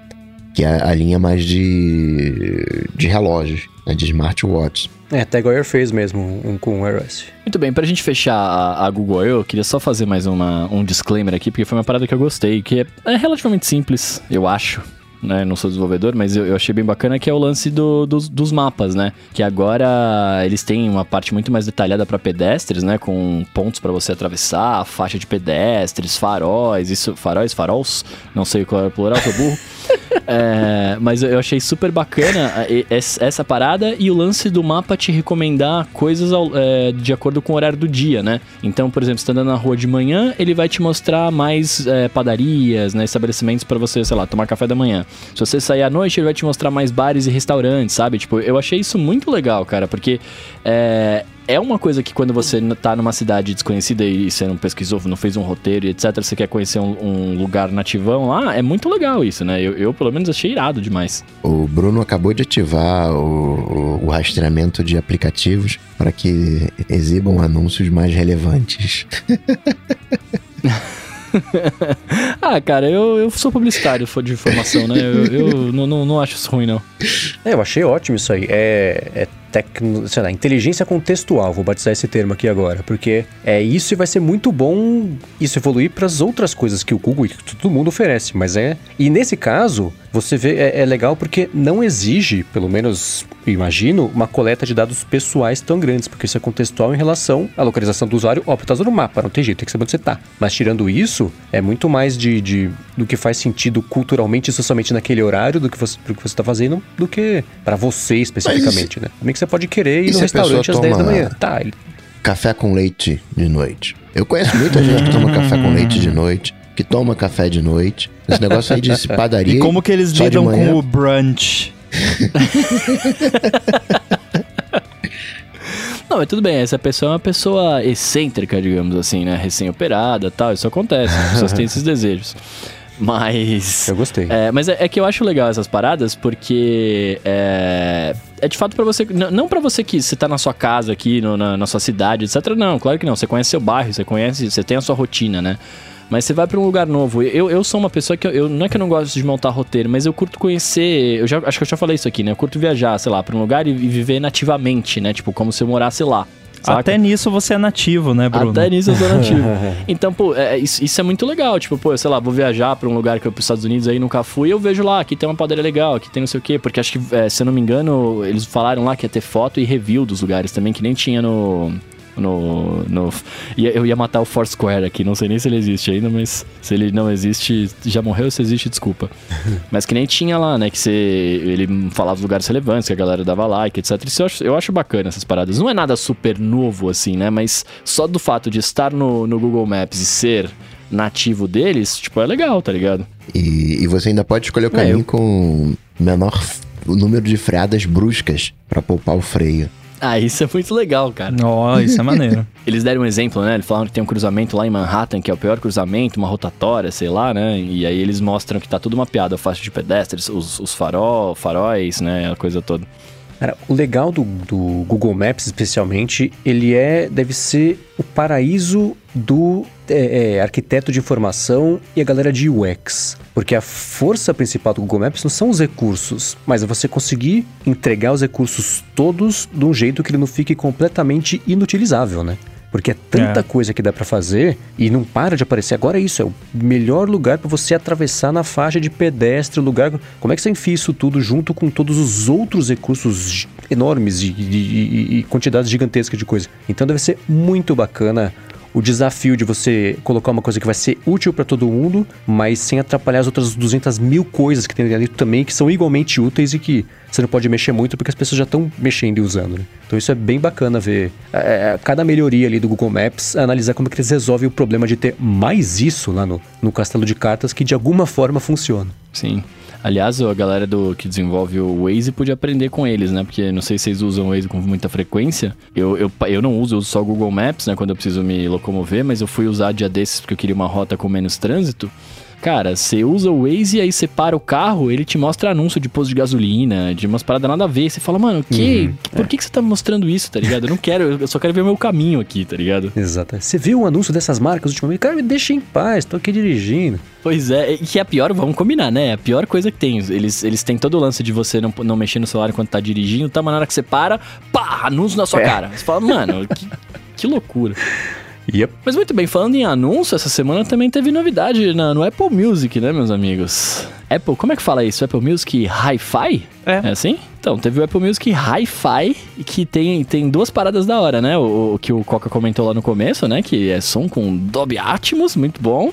que é a linha mais de, de relógios, né, de smartwatches. É, Tag Heuer fez mesmo um com o Air OS. Muito bem, pra gente fechar a, a Google eu queria só fazer mais uma, um disclaimer aqui, porque foi uma parada que eu gostei, que é, é relativamente simples, eu acho né? Não sou desenvolvedor, mas eu, eu achei bem bacana que é o lance do, dos, dos, mapas, né? Que agora eles têm uma parte muito mais detalhada para pedestres, né? Com pontos para você atravessar, faixa de pedestres, faróis, isso, faróis, farols, não sei qual é o plural, tô burro. é, mas eu achei super bacana essa parada e o lance do mapa te recomendar coisas ao, é, de acordo com o horário do dia, né? Então, por exemplo, você tá andando na rua de manhã, ele vai te mostrar mais é, padarias, né? Estabelecimentos para você, sei lá, tomar café da manhã. Se você sair à noite, ele vai te mostrar mais bares e restaurantes, sabe? Tipo, eu achei isso muito legal, cara, porque é, é uma coisa que quando você tá numa cidade desconhecida e você não pesquisou, não fez um roteiro e etc, você quer conhecer um, um lugar nativão lá, é muito legal isso, né? Eu, eu, pelo menos achei irado demais. O Bruno acabou de ativar o, o, o rastreamento de aplicativos para que exibam anúncios mais relevantes. ah, cara, eu, eu sou publicitário de informação, né? Eu, eu não, não, não, acho isso ruim, não. É, eu achei ótimo isso aí. É, é tecno, sei lá, inteligência contextual, vou batizar esse termo aqui agora, porque é isso e vai ser muito bom isso evoluir para as outras coisas que o Google e que todo mundo oferece, mas é. E nesse caso, você vê, é, é, legal porque não exige, pelo menos imagino, uma coleta de dados pessoais tão grandes, porque isso é contextual em relação à localização do usuário. Ó, tá usando o mapa, não tem jeito, tem que saber onde você tá. Mas tirando isso, é muito mais de, de do que faz sentido culturalmente e socialmente naquele horário do que você, do que você tá fazendo, do que para você especificamente, né? Também que você pode querer ir no restaurante às 10 da manhã. Tá, ele... Café com leite de noite. Eu conheço muita gente que toma café com leite de noite que toma café de noite. Esse negócio aí de padaria. E como que eles lidam com o brunch? Não, mas tudo bem, essa pessoa é uma pessoa excêntrica, digamos assim, né? Recém-operada tal, isso acontece, as pessoas têm esses desejos. Mas. Eu gostei. É, mas é, é, que eu acho legal essas paradas porque é, é de fato para você. Não para você que você tá na sua casa aqui, no, na, na sua cidade, etc. Não, claro que não. Você conhece seu bairro, você conhece, você tem a sua rotina, né? Mas você vai para um lugar novo. Eu, eu sou uma pessoa que eu, eu, não é que eu não gosto de montar roteiro, mas eu curto conhecer. Eu já acho que eu já falei isso aqui, né? Eu curto viajar, sei lá, para um lugar e, e viver nativamente, né? Tipo, como se eu morasse lá. Saca? Até nisso você é nativo, né, Bruno? Até nisso eu sou nativo. então, pô, é, isso, isso, é muito legal. Tipo, pô, sei lá, vou viajar pra um lugar que eu pros Estados Unidos aí nunca fui, eu vejo lá, aqui tem uma padaria legal, aqui tem não sei o quê. Porque acho que, é, se eu não me engano, eles falaram lá que ia ter foto e review dos lugares também, que nem tinha no, no, no eu ia matar o Foursquare aqui, não sei nem se ele existe ainda, mas se ele não existe, já morreu, se existe, desculpa. mas que nem tinha lá, né, que você, ele falava lugares relevantes, que a galera dava like, etc. Isso eu acho, eu acho bacana essas paradas. Não é nada super novo assim, né, mas só do fato de estar no, no Google Maps e ser nativo deles, tipo, é legal, tá ligado? E, e você ainda pode escolher o caminho é, eu... com menor o número de freadas bruscas para poupar o freio. Ah, isso é muito legal, cara. Ó, oh, isso é maneiro. Eles deram um exemplo, né? Eles falaram que tem um cruzamento lá em Manhattan, que é o pior cruzamento, uma rotatória, sei lá, né? E aí eles mostram que tá tudo mapeado, a faixa de pedestres, os, os farol, faróis, né? A coisa toda. Cara, o legal do, do Google Maps, especialmente, ele é deve ser o paraíso do é, é, arquiteto de informação e a galera de UX. Porque a força principal do Google Maps não são os recursos, mas é você conseguir entregar os recursos todos de um jeito que ele não fique completamente inutilizável, né? Porque é tanta é. coisa que dá para fazer e não para de aparecer. Agora é isso, é o melhor lugar para você atravessar na faixa de pedestre, lugar. Como é que você enfia isso tudo junto com todos os outros recursos enormes e, e, e, e quantidades gigantescas de coisa? Então deve ser muito bacana o desafio de você colocar uma coisa que vai ser útil para todo mundo, mas sem atrapalhar as outras 200 mil coisas que tem ali também, que são igualmente úteis e que você não pode mexer muito porque as pessoas já estão mexendo e usando. Né? Então isso é bem bacana ver. É, é, cada melhoria ali do Google Maps, analisar como é que eles resolvem o problema de ter mais isso lá no, no castelo de cartas que de alguma forma funciona. Sim. Aliás, a galera do que desenvolve o Waze podia aprender com eles, né? Porque não sei se vocês usam o Waze com muita frequência. Eu, eu, eu não uso, eu uso só o Google Maps, né? Quando eu preciso me locomover, mas eu fui usar dia desses porque eu queria uma rota com menos trânsito. Cara, você usa o Waze e aí você para o carro, ele te mostra anúncio de posto de gasolina, de umas paradas nada a ver. Você fala, mano, que? Uhum, por é. que, que você tá me mostrando isso, tá ligado? Eu não quero, eu só quero ver o meu caminho aqui, tá ligado? Exato. Você viu o anúncio dessas marcas ultimamente? Cara, me deixa em paz, tô aqui dirigindo. Pois é, e que é a pior, vamos combinar, né? É a pior coisa que tem. Eles, eles têm todo o lance de você não, não mexer no celular enquanto tá dirigindo, tá? Mas na hora que você para, pá, anúncio na sua é. cara. Você fala, mano, que, que loucura. Yep. Mas muito bem, falando em anúncio, essa semana também teve novidade na, no Apple Music, né, meus amigos? Apple, como é que fala isso? Apple Music Hi-Fi? É. É assim? Então, teve o Apple Music Hi-Fi, que tem, tem duas paradas da hora, né? O, o, que o Coca comentou lá no começo, né? Que é som com Dolby Atmos, muito bom.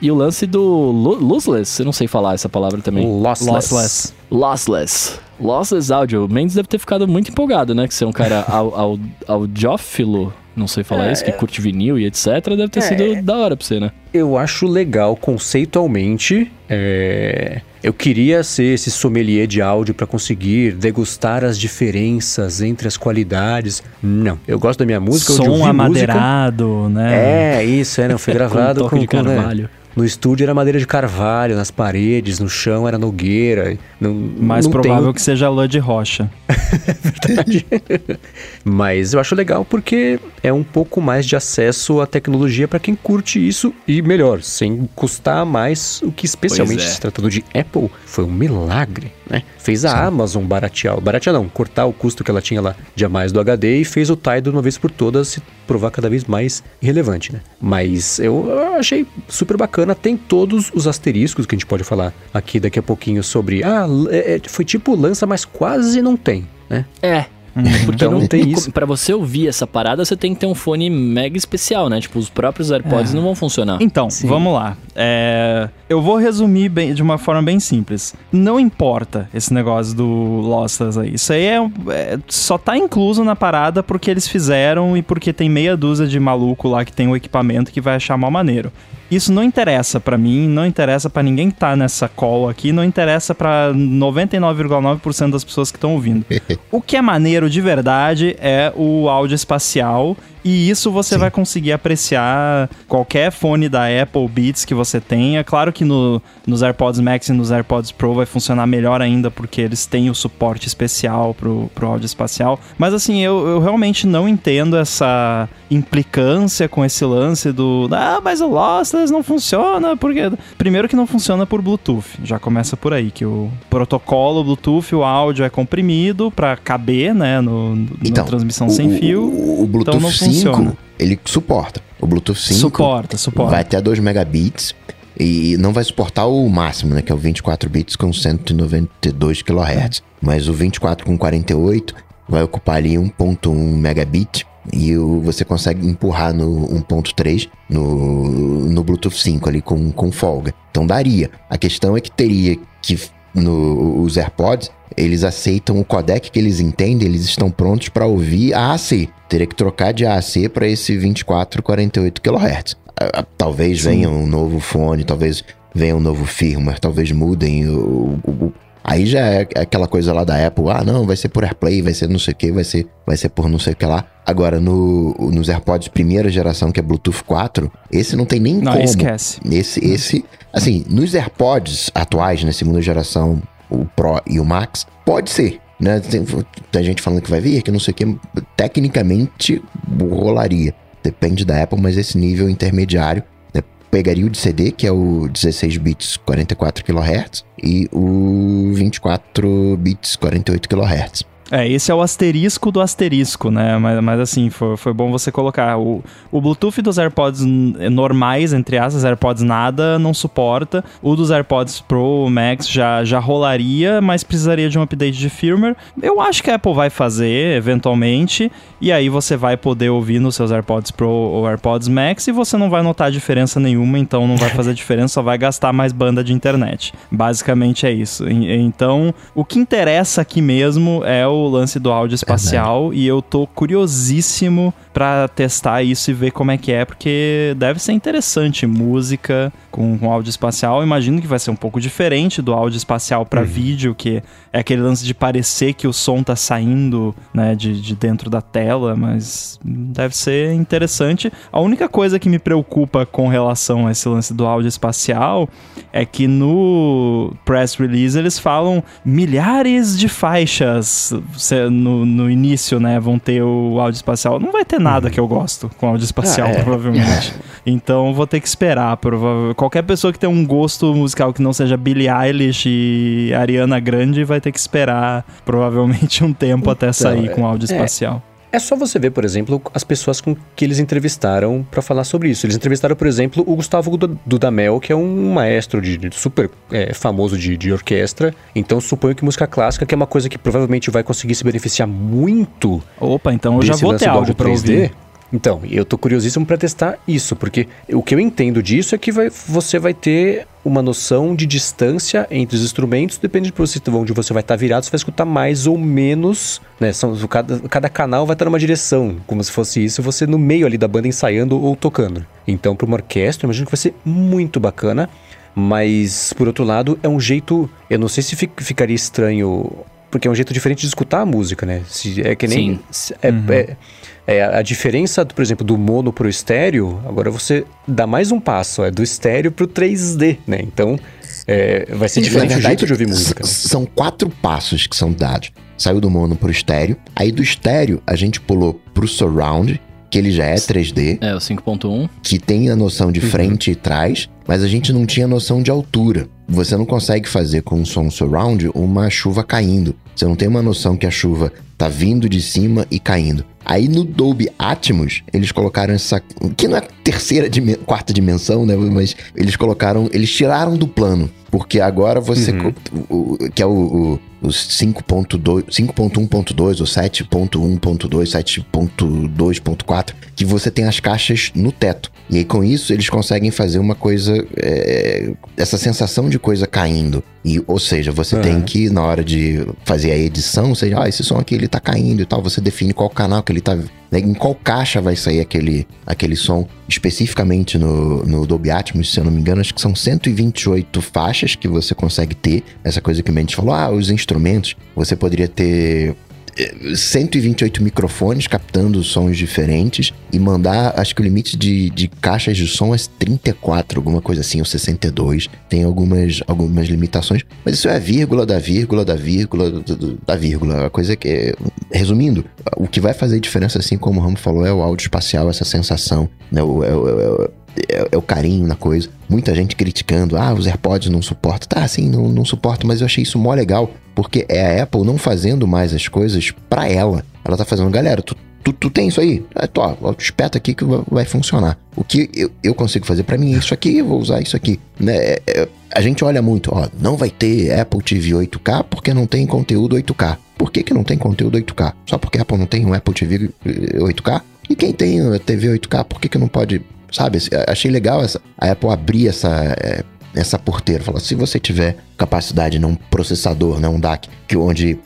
E o lance do lossless, eu não sei falar essa palavra também. Lossless. Lossless. Lossless. Lossless Audio. O Mendes deve ter ficado muito empolgado, né? Que você é um cara audiófilo não sei falar é, isso, que curte vinil e etc, deve ter é, sido da hora pra você, né? Eu acho legal conceitualmente. É... Eu queria ser esse sommelier de áudio para conseguir degustar as diferenças entre as qualidades. Não, eu gosto da minha música. Som amadeirado, música. né? É, isso, é, não, foi gravado com, com, de com, né? carvalho. Né? No estúdio era madeira de carvalho, nas paredes, no chão era nogueira. Não, Mais não provável tem... que seja lã de rocha. é verdade. Mas eu acho legal porque é um pouco mais de acesso à tecnologia para quem curte isso e melhor, sem custar mais o que especialmente é. se tratando de Apple foi um milagre. Né? Fez a Amazon baratear, baratear não, cortar o custo que ela tinha lá de a mais do HD e fez o Tidal uma vez por todas se provar cada vez mais irrelevante, né? Mas eu achei super bacana, tem todos os asteriscos que a gente pode falar aqui daqui a pouquinho sobre, ah, é, é, foi tipo lança, mas quase não tem, né? É. Porque Então, não tem isso. Pra você ouvir essa parada, você tem que ter um fone mega especial, né? Tipo, os próprios AirPods não vão funcionar. Então, vamos lá. É, eu vou resumir bem- de uma forma bem simples. Não importa esse negócio do Lossless aí. Isso aí é, é- só tá incluso na parada porque eles fizeram e porque tem meia dúzia de maluco lá que tem o equipamento que vai achar mal maneiro. Isso não interessa pra mim, não interessa pra ninguém que tá nessa call aqui, não interessa pra 99,9% das pessoas que estão ouvindo. O que é maneiro de verdade é o áudio espacial. E isso você vai conseguir apreciar qualquer fone da Apple Beats que você tenha. Claro que no- nos AirPods Max e nos AirPods Pro vai funcionar melhor ainda, porque eles têm o suporte especial pro, pro áudio espacial. Mas assim, eu, eu realmente não entendo essa implicância com esse lance do. Ah, mas o Lossless não funciona, porque. Primeiro que não funciona por Bluetooth. Já começa por aí, que o protocolo Bluetooth, o áudio é comprimido pra caber, né, no, no- na transmissão Então, o- sem fio. O, o Bluetooth então não 5, funciona. ele suporta. O Bluetooth 5 Suporta, suporta. vai até 2 megabits e não vai suportar o máximo, né, que é o 24 bits com 192 kHz. Mas o 24 com 48 vai ocupar ali 1.1 megabit e o- você consegue empurrar no 1.3 no, no Bluetooth 5 ali com, com folga. Então daria. A questão é que teria que no, os AirPods eles aceitam o codec que eles entendem, eles estão prontos para ouvir AAC. Teria que trocar de AAC para esse 2448 kHz. Ah, ah, Talvez venha um novo fone, talvez venha um novo firmware, talvez mudem o, o- o- Aí já é aquela coisa lá da Apple, ah não, vai ser por AirPlay, vai ser não sei o que, vai ser, vai ser por não sei o que lá. Agora, no, nos AirPods primeira geração, que é Bluetooth 4, esse não tem nem Não, como. esquece. Esse, esse, assim, nos AirPods atuais, né, segunda geração, o Pro e o Max, pode ser, né? Tem, tem gente falando que vai vir, que não sei o que, tecnicamente rolaria. Depende da Apple, mas esse nível intermediário pegaria o de CD, que é o 16 bits 44 kHz, e o 24 bits 48 kHz. É, esse é o asterisco do asterisco, né? Mas, mas assim, foi, foi bom você colocar. O, o Bluetooth dos AirPods normais, entre aspas, AirPods nada, não suporta. O dos AirPods Pro Max já, já rolaria, mas precisaria de um update de firmware. Eu acho que a Apple vai fazer, eventualmente, e aí você vai poder ouvir nos seus AirPods Pro ou AirPods Max e você não vai notar diferença nenhuma, então não vai fazer diferença, só vai gastar mais banda de internet. Basicamente é isso. Então, o que interessa aqui mesmo é o lance do áudio espacial e eu tô curiosíssimo pra testar isso e ver como é que é, porque deve ser interessante música com, com áudio espacial. Eu imagino que vai ser um pouco diferente do áudio espacial pra vídeo, que é aquele lance de parecer que o som tá saindo, né, de, de dentro da tela, mas deve ser interessante. A única coisa que me preocupa com relação a esse lance do áudio espacial é que no press release eles falam milhares de faixas no, no início, né? Vão ter o áudio espacial. Não vai ter nada que eu gosto com áudio espacial, Ah, é. provavelmente. Então vou ter que esperar. Qualquer pessoa que tem um gosto musical que não seja Billie Eilish e Ariana Grande vai ter que esperar provavelmente um tempo até sair com áudio é. espacial. É só você ver, por exemplo, as pessoas com que eles entrevistaram pra falar sobre isso. Eles entrevistaram, por exemplo, o Gustavo Duda- Dudamel, que é um maestro de, de super é, famoso de, de orquestra. Então suponho que música clássica, que é uma coisa que provavelmente vai conseguir se beneficiar muito Opa, então eu já vou ter áudio pra ouvir. Então, eu tô curiosíssimo pra testar isso, porque o que eu entendo disso é que vai- você vai ter uma noção de distância entre os instrumentos, depende de onde você vai estar virado, você vai escutar mais ou menos, né? São, cada, cada canal vai estar numa direção, como se fosse isso, você no meio ali da banda ensaiando ou tocando. Então, para uma orquestra, eu imagino que vai ser muito bacana, mas por outro lado, é um jeito, eu não sei se fi- ficaria estranho, porque é um jeito diferente de escutar a música, né? Se, é que nem Sim. se- é- é- é, a diferença, por exemplo, do mono pro estéreo, agora você dá mais um passo, é do estéreo pro 3D, né? Então, é, vai ser diferente o verdade, jeito de ouvir música. s- São quatro passos que são dados. Saiu do mono pro estéreo. Aí do estéreo, a gente pulou pro surround, que ele já é 3D, É, o 5.1. que tem a noção de frente e trás, mas a gente não tinha noção de altura. você não consegue fazer com um som surround uma chuva caindo. Você não tem uma noção que a chuva tá vindo de cima e caindo. Aí no Dolby Atmos, eles colocaram essa. Que não é terceira, quarta dimensão, né? Mas eles colocaram. Eles tiraram do plano. Porque agora você. Uhum. O, que é o, o os 5.1.2 ou 7.1.2, 7.2.4, que você tem as caixas no teto. E aí com isso eles conseguem fazer uma coisa, é, essa sensação de coisa caindo. E, ou seja, você uhum. tem que, na hora de fazer a edição, ou seja, ah, esse som aqui ele tá caindo e tal, você define qual canal que ele tá né? Em qual caixa vai sair aquele, aquele som especificamente no, no Dolby Atmos, se eu não me engano, acho que são 128 faixas que você consegue ter. Essa coisa que o Mendes falou, ah, os instrumentos, você poderia ter 128 microfones captando sons diferentes e mandar, acho que o limite de, de caixas de som é 34, alguma coisa assim, ou 62. Tem algumas, algumas limitações, mas isso é a vírgula da vírgula da vírgula da vírgula. A coisa que, é, resumindo, o que vai fazer diferença, assim como o Ramo falou, é o áudio espacial, essa sensação, né? O, é, o, é, é, o carinho na coisa. Muita gente criticando, ah, os AirPods não suportam. Tá, sim, não, não suporto, mas eu achei isso mó legal, porque é a Apple não fazendo mais as coisas para ela. Ela tá fazendo, galera, tu, tu, tu tem isso aí? É, tô, ó, espeta aqui que vai funcionar. O que eu, eu consigo fazer para mim é isso aqui, eu vou usar isso aqui. Né? É, é, a gente olha muito, ó, não vai ter Apple TV 8K porque não tem conteúdo 8K. Por que, que não tem conteúdo 8K? Só porque a Apple não tem um Apple TV 8K? E quem tem TV 8K, por que, que não pode Sabe? Achei legal essa, a Apple abrir essa, é, essa porteira. Falar, se você tiver capacidade num processador, né, um DAC, que onde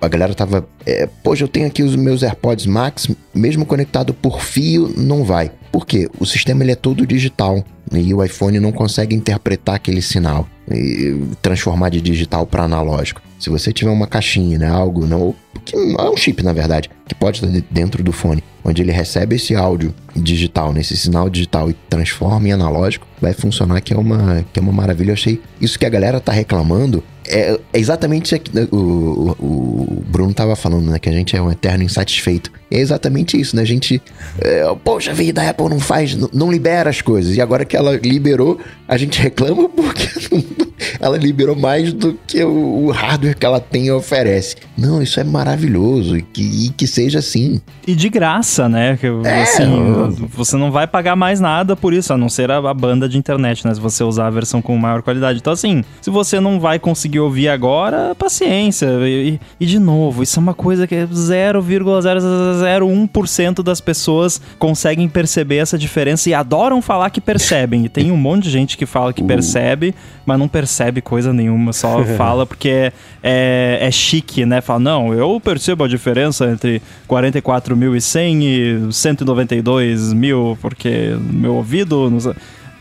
a galera tava, é, poxa, eu tenho aqui os meus AirPods Max, mesmo conectado por fio, não vai. Por quê? O sistema ele é todo digital e o iPhone não consegue interpretar aquele sinal e transformar de digital para analógico. Se você tiver uma caixinha, né, algo, não, que é um chip na verdade, que pode estar dentro do fone, onde ele recebe esse áudio digital, nesse sinal digital e transforma em analógico, vai funcionar que é uma que é uma maravilha. Eu achei isso que a galera tá reclamando é, é exatamente né, o, o, o Bruno tava falando, né? Que a gente é um eterno insatisfeito. É exatamente isso, né? A gente. É, Poxa vida, a Apple não faz, não, não, libera as coisas. E agora que ela liberou, a gente reclama porque ela liberou mais do que o, o, hardware que ela tem e oferece. Não, isso é maravilhoso e que, e que seja assim. E de graça, né? Que, é, assim, você não vai pagar mais nada por isso, a não ser a, a banda de internet, né? Se você usar a versão com maior qualidade. Então, assim, se você não vai conseguir ouvir agora, paciência. E, e de novo, isso é uma coisa que 0,001% das pessoas conseguem perceber essa diferença e adoram falar que percebem. E tem um monte de gente que fala que uh. percebe, mas não percebe coisa nenhuma, só fala porque é, é, é, chique, né? Fala, não, eu percebo a diferença entre 44.100 e 192 mil, porque meu ouvido. Não sei.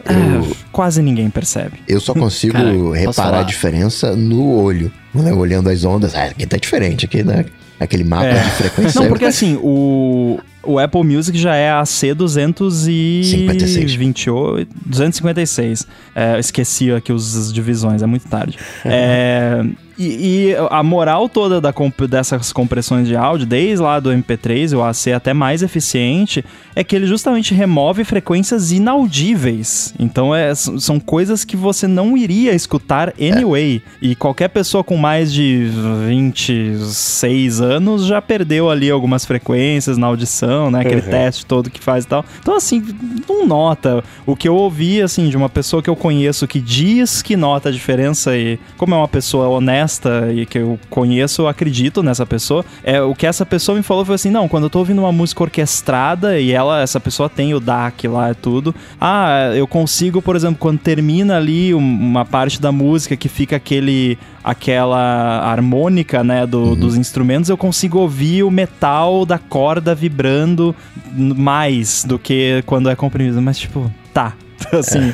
Eu, quase ninguém percebe. Eu só consigo Cara, reparar a diferença no olho. Né? Olhando as ondas. Ah, aqui tá diferente, aqui, né? Aquele mapa é. de frequência. Não, porque assim, o, o Apple Music já é a C228, 256. É, esqueci aqui as divisões, é muito tarde. é, e, e, a moral toda da comp dessas compressões de áudio, desde lá do MP3 e o AC até mais eficiente, é que ele justamente remove frequências inaudíveis. Então é, são coisas que você não iria escutar anyway. É. E qualquer pessoa com mais de 26 anos já perdeu ali algumas frequências na audição, né? Aquele uhum. teste todo que faz e tal. Então, assim, não nota. O que eu ouvi, assim, de uma pessoa que eu conheço que diz que nota a diferença e, como é uma pessoa honesta, honesta e que eu conheço, eu acredito nessa pessoa. É, o que essa pessoa me falou foi assim: não, quando eu tô ouvindo uma música orquestrada e ela, essa pessoa tem o DAC lá e tudo. Ah, eu consigo, por exemplo, quando termina ali uma parte da música que fica aquele aquela harmônica, né, do, uhum. dos instrumentos, eu consigo ouvir o metal da corda vibrando mais do que quando é comprimido. Mas, tipo, tá, assim,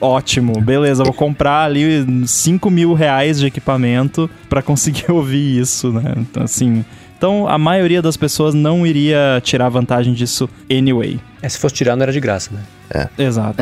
ótimo, beleza, vou comprar ali 5 mil reais de equipamento para conseguir ouvir isso, né? Então, assim. Então, a maioria das pessoas não iria tirar vantagem disso anyway. É, se fosse tirar, não era de graça, né? Exato.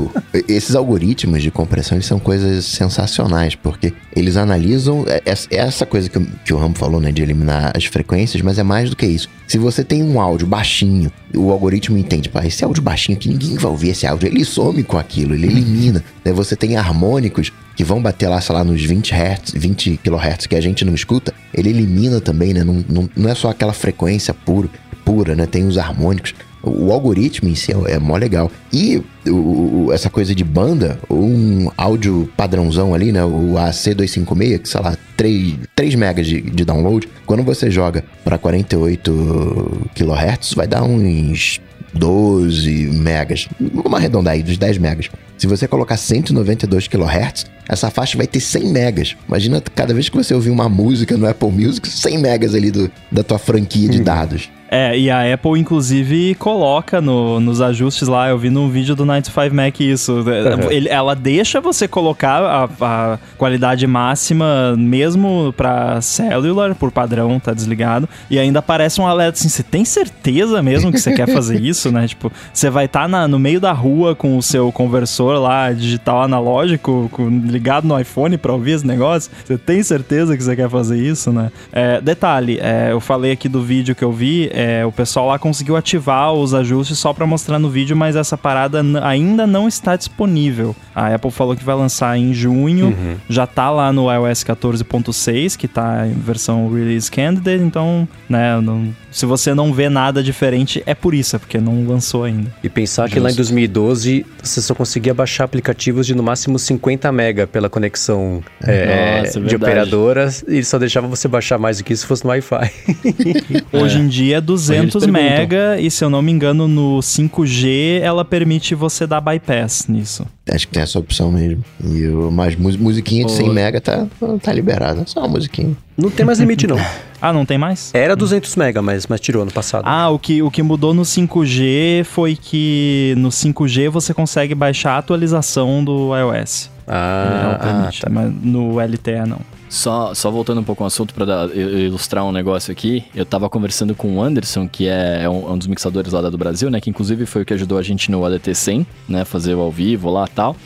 O- esses algoritmos de compressão eles são coisas sensacionais, porque eles analisam é- essa- essa coisa que, o- que o Rambo falou, né, de eliminar as frequências, mas é mais do que isso. Se você tem um áudio baixinho, o algoritmo entende, pá, esse áudio baixinho aqui, ninguém vai ouvir esse áudio, ele some com aquilo, ele elimina. Daí você tem harmônicos que vão bater lá, sei lá, nos 20 Hz, 20 kHz que a gente não escuta, ele elimina também, né? Não, não, não é só aquela frequência puro, pura, né? Tem os harmônicos. O, algoritmo em si é, é mó legal. E o- essa coisa de banda, um áudio padrãozão ali, né? O AC256, que sei lá, 3, 3 megas de, de download. Quando você joga para 48 kHz, vai dar uns 12 megas. Vamos arredondar aí, dos 10 megas. Se você colocar 192 kHz, essa faixa vai ter 100 megas. Imagina cada vez que você ouvir uma música no Apple Music, 100 megas ali do, da tua franquia de dados. É, e a Apple, inclusive, coloca no- nos ajustes lá, eu vi num vídeo do 95 Mac isso. Ele- ela deixa você colocar a, a qualidade máxima mesmo pra cellular, por padrão, tá desligado. E ainda aparece um alerta assim: você tem certeza mesmo que você quer fazer isso, né? Tipo, você vai estar no meio da rua com o seu conversor lá, digital analógico, com- ligado no iPhone pra ouvir esse negócio. Você tem certeza que você quer fazer isso, né? É, detalhe, é, eu falei aqui do vídeo que eu vi, é, o pessoal lá conseguiu ativar os ajustes só pra mostrar no vídeo, mas essa parada ainda não está disponível. A Apple falou que vai lançar em junho, já tá lá no iOS 14.6, que tá em versão Release Candidate, então, né, não- se você não vê nada diferente, é por isso, é porque não lançou ainda. E pensar que lá em 2012 você só conseguia baixar aplicativos de no máximo 50 mega pela conexão é, Nossa, de verdade. operadoras e só deixava você baixar mais do que isso se fosse no Wi-Fi. Hoje em dia é 200 perguntam. mega e se eu não me engano no 5G ela permite você dar bypass nisso. Acho que tem essa opção mesmo. E o, mas mus- musiquinha de 100 mega tá, tá liberado. É só uma musiquinha. Não tem mais limite não. Ah, não tem mais? Era 200 mega, mas, mas tirou no passado. Ah, o que, o que mudou no 5G foi que no 5G você consegue baixar a atualização do iOS. Ah, ah, tá. mas no LTE não. Só, só voltando um pouco ao assunto para ilustrar um negócio aqui, eu tava conversando com o Anderson, que é, é um, é um dos mixadores lá do Brasil, né? Que inclusive foi o que ajudou a gente no ADT 100, né? Fazer o ao vivo lá e tal.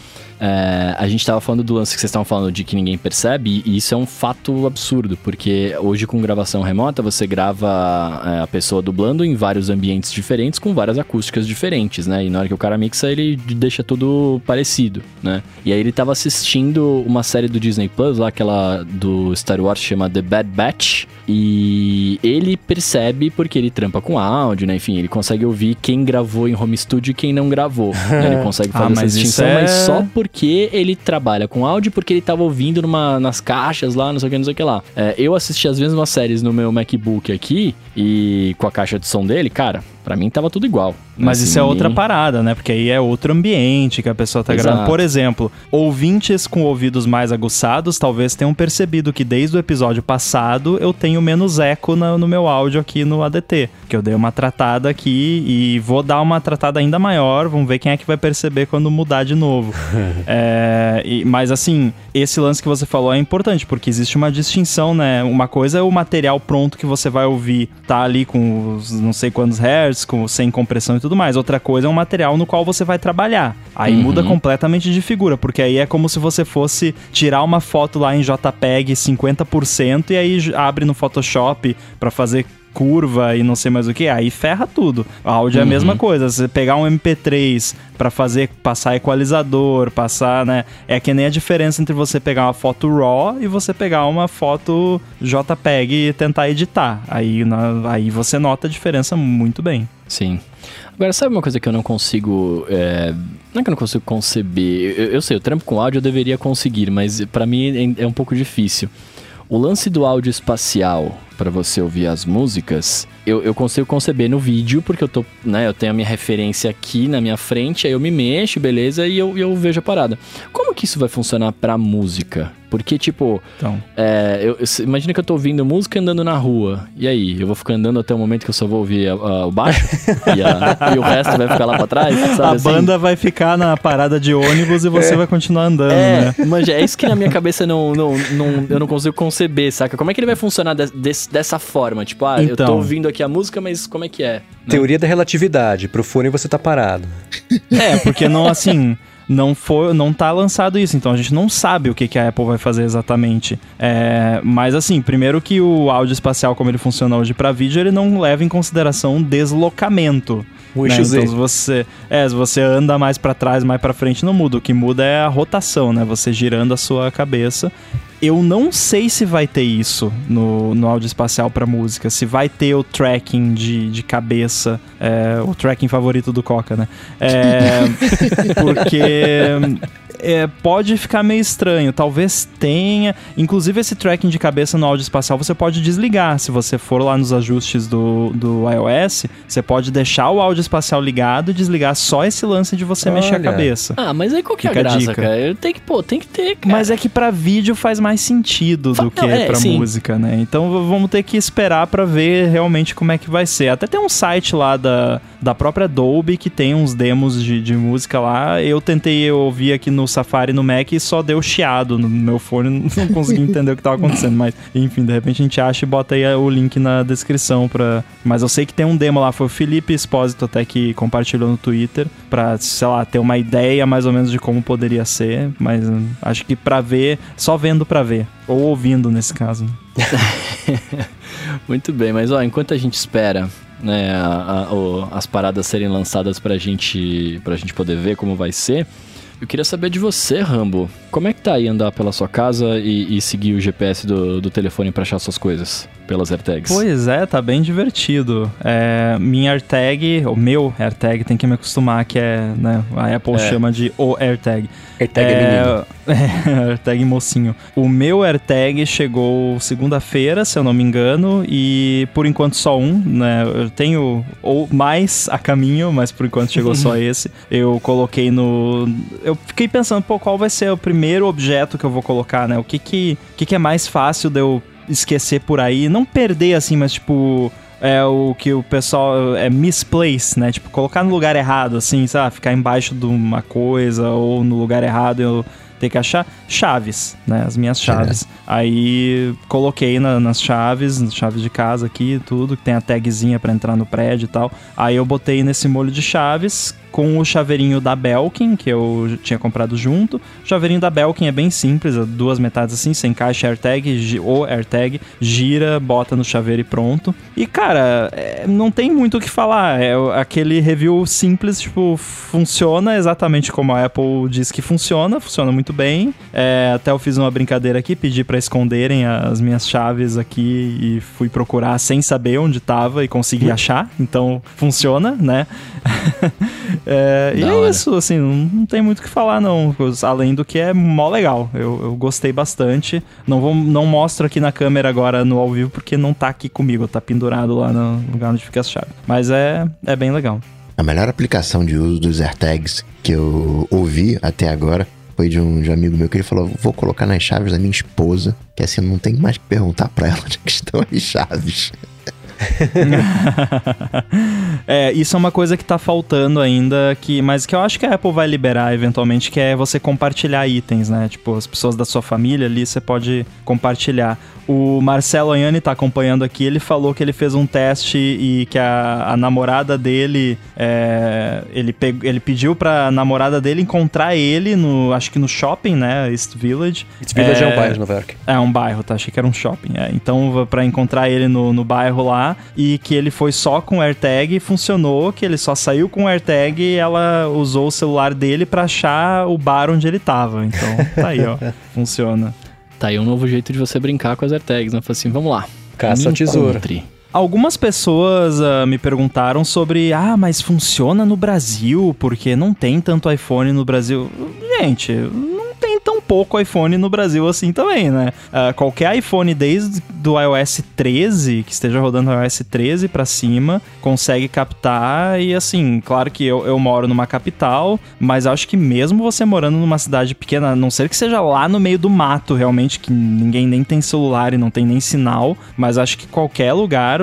É, a gente tava falando do lance que vocês estavam falando de que ninguém percebe, e isso é um fato absurdo, porque hoje com gravação remota você grava é, a pessoa dublando em vários ambientes diferentes, com várias acústicas diferentes, né? E na hora que o cara mixa, ele deixa tudo parecido, né? E aí ele tava assistindo uma série do Disney Plus, lá aquela do Star Wars chama The Bad Batch, e ele percebe porque ele trampa com áudio, né? Enfim, ele consegue ouvir quem gravou em home studio e quem não gravou. né? Ele consegue Ah, fazer essa mas isso distinção, é- mas só porque ele trabalha com áudio, porque ele tava ouvindo numa, nas caixas lá, não sei o que, não sei o que lá. É, eu assisti as mesmas séries no meu MacBook aqui e com a caixa de som dele, cara, pra mim tava tudo igual. Mas Assim, isso é outra parada, né? Porque aí é outro ambiente que a pessoa tá Exato. gravando. Por exemplo, ouvintes com ouvidos mais aguçados talvez tenham percebido que desde o episódio passado eu tenho menos eco na- no meu áudio aqui no ADT. Que eu dei uma tratada aqui e vou dar uma tratada ainda maior. Vamos ver quem é que vai perceber quando mudar de novo. É, e- mas assim, esse lance que você falou é importante, porque existe uma distinção, né? Uma coisa é o material pronto que você vai ouvir, tá ali com os não sei quantos hertz, com, sem compressão e tudo mais. Outra coisa é um material no qual você vai trabalhar. Aí Uhum. muda completamente de figura, porque aí é como se você fosse tirar uma foto lá em JPEG 50% e aí abre no Photoshop pra fazer curva e não sei mais o que, aí ferra tudo. O áudio é a mesma coisa, você pegar um MP3 pra fazer passar equalizador, passar, né? É que nem a diferença entre você pegar uma foto RAW e você pegar uma foto JPEG e tentar editar. Aí, na- aí você nota a diferença muito bem. Sim. Agora, sabe uma coisa que eu não consigo. é, Não é que eu não consigo conceber. Eu, eu sei, o trampo com áudio eu deveria conseguir, mas pra mim é, é um pouco difícil. O lance do áudio espacial pra você ouvir as músicas, eu, eu consigo conceber no vídeo, porque eu tô, né, eu tenho a minha referência aqui na minha frente, aí eu me mexo, beleza, e eu, eu vejo a parada. Como que isso vai funcionar pra música? Porque, tipo, Então, é, eu, eu- imagina que eu tô ouvindo música andando na rua. E aí? Eu vou ficar andando até o momento que eu só vou ouvir a- a- o baixo? e, a- e o resto vai ficar lá pra trás? Sabe a assim? banda vai ficar na parada de ônibus e você vai continuar andando, É, né? manja, é isso que na minha cabeça não, não, não, eu não consigo conceber, saca? Como é que ele vai funcionar de- desse- dessa forma? Tipo, ah, eu tô Então. ouvindo aqui a música, mas como é que é? Teoria da relatividade. Pro fone você tá parado. É, porque não, assim, não foi, não tá lançado isso, então a gente não sabe o que, que a Apple vai fazer exatamente. É, mas assim, primeiro que o áudio espacial, como ele funciona hoje para vídeo, ele não leva em consideração deslocamento. O né? Então se você, é, se você anda mais para trás, mais para frente, não muda. O que muda é a rotação, né? Você girando a sua cabeça. Eu não sei se vai ter isso no, no áudio espacial para música, se vai ter o tracking de, de cabeça, é, o tracking favorito do Coca, né? É, porque é, pode ficar meio estranho. Talvez tenha. Inclusive, esse tracking de cabeça no áudio espacial você pode desligar. Se você for lá nos ajustes do, do iOS, você pode deixar o áudio espacial ligado e desligar só esse lance de você mexer a Olha. cabeça. Ah, mas aí qual que é a graça, dica. cara? Tem que, pô, tem que ter, cara. Mas é que pra vídeo faz mais sentido Fa- do que não, é, pra sim. música, né? Então vamos ter que esperar pra ver realmente como é que vai ser. Até tem um site lá da, da própria Dolby que tem uns demos de, de música lá. Eu tentei ouvir aqui no Safari no Mac e só deu chiado no meu fone, não consegui entender o que tava acontecendo. Mas enfim, de repente a gente acha e bota aí o link na descrição pra. Mas eu sei que tem um demo lá, foi o Felipe Espósito até que compartilhou no Twitter pra, sei lá, ter uma ideia mais ou menos de como poderia ser. Mas hum, acho que pra ver, só vendo pra ver. Ou ouvindo nesse caso. Muito bem, mas ó, enquanto a gente espera né, a- a- o- as paradas serem lançadas pra gente, pra gente poder ver como vai ser, eu queria saber de você, Rambo. Como é que tá aí andar pela sua casa e, e seguir o GPS do, do telefone pra achar suas coisas pelas AirTags? Pois é, tá bem divertido. É, minha AirTag, o meu AirTag, tem que me acostumar que é, né, a Apple É. chama de o AirTag. AirTag é menino. é, AirTag mocinho. O meu AirTag chegou segunda-feira, se eu não me engano, e por enquanto só um, né? Eu tenho ou mais a caminho, mas por enquanto chegou só esse. Eu coloquei no. Eu fiquei pensando, pô, qual vai ser o primeiro objeto que eu vou colocar, né? O que que, o que, que é mais fácil de eu esquecer por aí? Não perder assim, mas tipo é o que o pessoal é misplace, né? Tipo, colocar no lugar errado, assim, sabe? Ficar embaixo de uma coisa ou no lugar errado eu ter que achar chaves, né? As minhas chaves. Aí coloquei na- nas chaves, nas chaves de casa aqui, tudo, que tem a tagzinha pra entrar no prédio e tal. Aí eu botei nesse molho de chaves com o chaveirinho da Belkin, que eu tinha comprado junto. O chaveirinho da Belkin é bem simples, é duas metades assim, você encaixa AirTag ou AirTag, gira, bota no chaveiro e pronto. E cara, é, não tem muito o que falar, é aquele review simples, tipo, funciona exatamente como a Apple diz que funciona, funciona muito bem. É, até eu fiz uma brincadeira aqui, pedi pra esconderem as minhas chaves aqui e fui procurar sem saber onde tava e consegui achar, então funciona, né? É, e é isso, assim, não, tem muito o que falar, não. Além do que é mó legal. Eu, eu gostei bastante. Não, vou, não mostro aqui na câmera agora no ao vivo, porque não tá aqui comigo, tá pendurado lá no lugar onde fica as chaves. Mas é, é bem legal. A melhor aplicação de uso dos AirTags que eu ouvi até agora foi de um, de um amigo meu que ele falou: vou colocar nas chaves da minha esposa, que assim não tenho mais que perguntar pra ela onde é estão as chaves. é, isso é uma coisa que tá faltando ainda, que, mas que eu acho que a Apple vai liberar eventualmente, que é você compartilhar itens, né? Tipo, as pessoas da sua família ali, você pode compartilhar. O Marcelo Anhani tá acompanhando aqui, ele falou que ele fez um teste e que a, a namorada dele, é, ele, peg- ele pediu pra namorada dele encontrar ele no, acho que no shopping, né? East Village. Esse Village é, um bairro de Nova York. É um bairro, tá? Achei que era um shopping. É. Então, pra encontrar ele no, no bairro lá e que ele foi só com AirTag, funcionou, que ele só saiu com AirTag e ela usou o celular dele pra achar o bar onde ele tava. Então, tá aí, ó. Funciona. Tá aí um novo jeito de você brincar com as AirTags, né? Fala assim, vamos lá. Caça me ao tesouro. encontre. Algumas pessoas ah, me perguntaram sobre, ah, mas funciona no Brasil, porque não tem tanto iPhone no Brasil. Gente, pouco iPhone no Brasil assim também, né? Ah, qualquer iPhone desde do iOS 13, que esteja rodando iOS 13 pra cima, consegue captar e assim, claro que eu, eu moro numa capital, mas acho que mesmo você morando numa cidade pequena, a não ser que seja lá no meio do mato, realmente, que ninguém nem tem celular e não tem nem sinal, mas acho que qualquer lugar,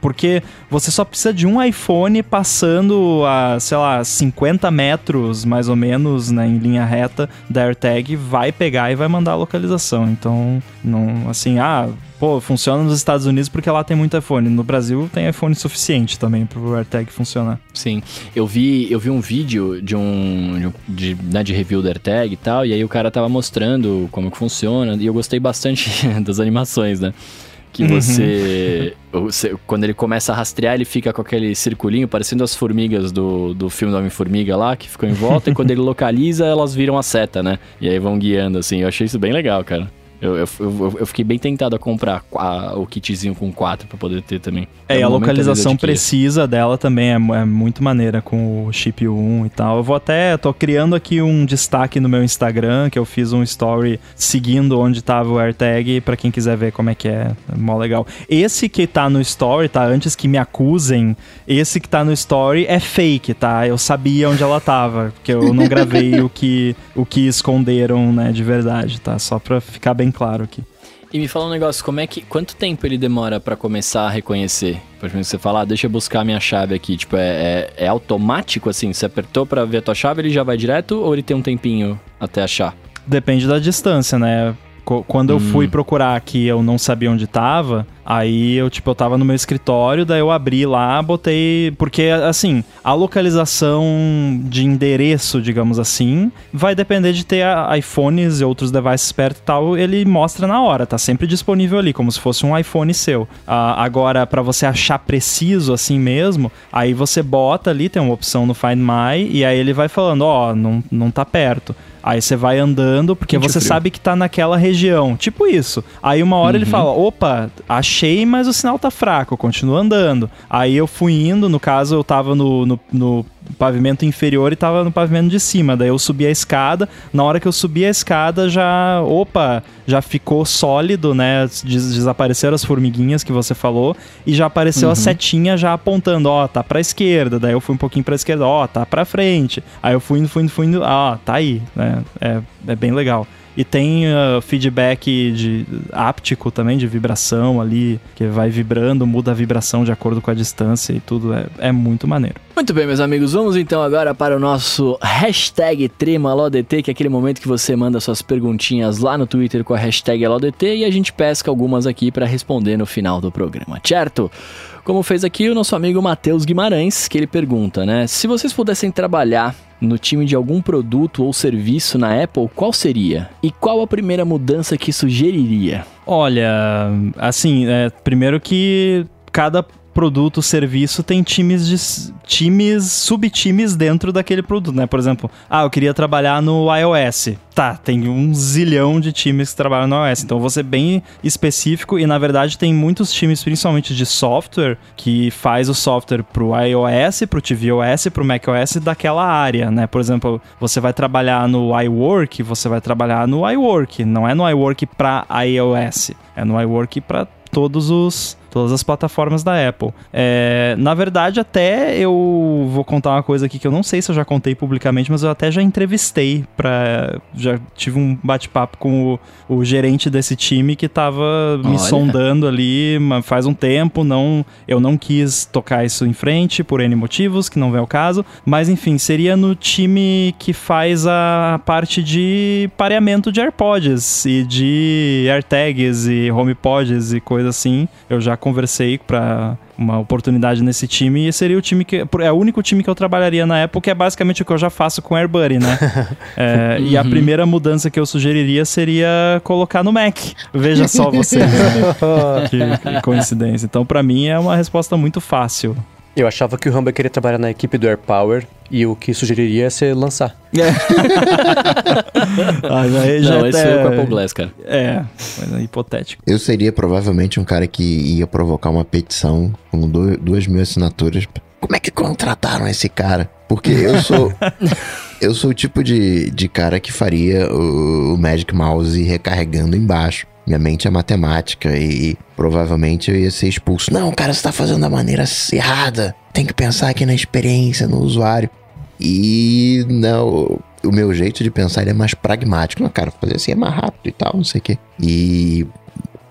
porque você só precisa de um iPhone passando a, sei lá, 50 metros, mais ou menos, né, em linha reta da AirTag, vai pegar e vai mandar a localização. Então, não, assim, ah, pô, funciona nos Estados Unidos porque lá tem muito iPhone. No Brasil tem iPhone suficiente também pro AirTag funcionar. Sim. Eu vi, eu vi um vídeo de um. de, um- de, né, de review do AirTag e tal, e aí o cara tava mostrando como que funciona, e eu gostei bastante das animações, né? Que você, você- Quando ele começa a rastrear, ele fica com aquele circulinho, parecendo as formigas do, do filme do Homem-Formiga lá, que ficam em volta, e quando ele localiza, elas viram a seta, né? E aí vão guiando, assim. Eu achei isso bem legal, cara. Eu, eu, eu, eu fiquei bem tentado a comprar a- o kitzinho com quatro pra poder ter também. É, e a localização precisa dela também é, é muito maneira com o chip 1 e tal. Eu vou até, tô criando aqui um destaque no meu Instagram, que eu fiz um story seguindo onde tava o AirTag, pra quem quiser ver como é que é, é mó legal. Esse que tá no story, tá? Antes que me acusem, esse que tá no story é fake, tá? Eu sabia onde ela tava, porque eu não gravei o que, o que esconderam, né, de verdade, tá? Só pra ficar bem claro aqui. E me fala um negócio, como é que. Quanto tempo ele demora pra começar a reconhecer? Por exemplo, você fala, ah, deixa eu buscar a minha chave aqui. Tipo, é, é, é automático assim? Você apertou pra ver a tua chave, ele já vai direto ou ele tem um tempinho até achar? Depende da distância, né? Quando eu fui procurar aqui, eu não sabia onde tava. Aí eu, tipo, eu tava no meu escritório, daí eu abri lá, botei. Porque, assim, a localização de endereço, digamos assim, vai depender de ter a- iPhones e outros devices perto e tal. Ele mostra na hora, tá sempre disponível ali, como se fosse um iPhone seu. Ah, agora, pra você achar preciso assim mesmo, aí você bota ali, tem uma opção no Find My, e aí ele vai falando: ó, não, não tá perto. Aí você vai andando, porque ou você frio? sabe que tá naquela região. Tipo isso. Aí uma hora ele fala: opa, achei, mas o sinal tá fraco, continua andando. Aí eu fui indo, no caso eu tava no, no, no pavimento inferior e tava no pavimento de cima. Daí eu subi a escada. Na hora que eu subi a escada, já. Opa, já ficou sólido, né? Des- desapareceram as formiguinhas que você falou. E já apareceu a setinha já apontando: ó, tá pra esquerda. Daí eu fui um pouquinho pra esquerda, ó, tá pra frente. Aí eu fui indo, fui indo, fui indo. Ah, tá aí, né? É, é bem legal. E tem ah, feedback de áptico também, de vibração ali, que vai vibrando, muda a vibração de acordo com a distância e tudo. É, é muito maneiro. Muito bem, meus amigos, vamos então agora para o nosso hashtag TremaLoDT, que é aquele momento que você manda suas perguntinhas lá no Twitter com a hashtag LODT e a gente pesca algumas aqui para responder no final do programa, certo? Como fez aqui o nosso amigo Matheus Guimarães, que ele pergunta, né? Se vocês pudessem trabalhar no time de algum produto ou serviço na Apple, qual seria? E qual a primeira mudança que sugeriria? Olha, assim, é, primeiro que cada produto, serviço tem times de times, subtimes dentro daquele produto, né? Por exemplo, ah, eu queria trabalhar no iOS. Tá, tem um zilhão de times que trabalham no iOS. Então ser bem específico e na verdade tem muitos times, principalmente de software, que faz o software pro iOS, pro tvOS, pro macOS daquela área, né? Por exemplo, você vai trabalhar no iWork, você vai trabalhar no iWork, não é no iWork para iOS, é no iWork para todos os todas as plataformas da Apple. É, na verdade, até eu vou contar uma coisa aqui que eu não sei se eu já contei publicamente, mas eu até já entrevistei para já tive um bate-papo com o, o gerente desse time que tava me Olha. sondando ali faz um tempo, não eu não quis tocar isso em frente por N motivos, que não vem ao caso, mas enfim, seria no time que faz a parte de pareamento de AirPods e de AirTags e HomePods e coisa assim. Eu já conversei pra uma oportunidade nesse time e seria o time que é o único time que eu trabalharia na Apple, que é basicamente o que eu já faço com AirBuddy, né? É, E a primeira mudança que eu sugeriria seria colocar no Mac. Veja só vocês, né? que, que coincidência. Então, pra mim é uma resposta muito fácil. Eu achava que o Humber queria trabalhar na equipe do AirPower e o que sugeriria é ser lançar. Ah, já, já Não, esse até- foi o Apple Glass, cara. É, coisa hipotético. Eu seria provavelmente um cara que ia provocar uma petição com do- duas mil assinaturas. Como é que contrataram esse cara? Porque eu sou. eu sou o tipo de, de cara que faria o, o Magic Mouse recarregando embaixo. Minha mente é matemática e provavelmente eu ia ser expulso. Não, cara, você tá fazendo da maneira errada. Tem que pensar aqui na experiência, no usuário. E não, o meu jeito de pensar é mais pragmático. Não, cara, fazer assim é mais rápido e tal, não sei o quê. E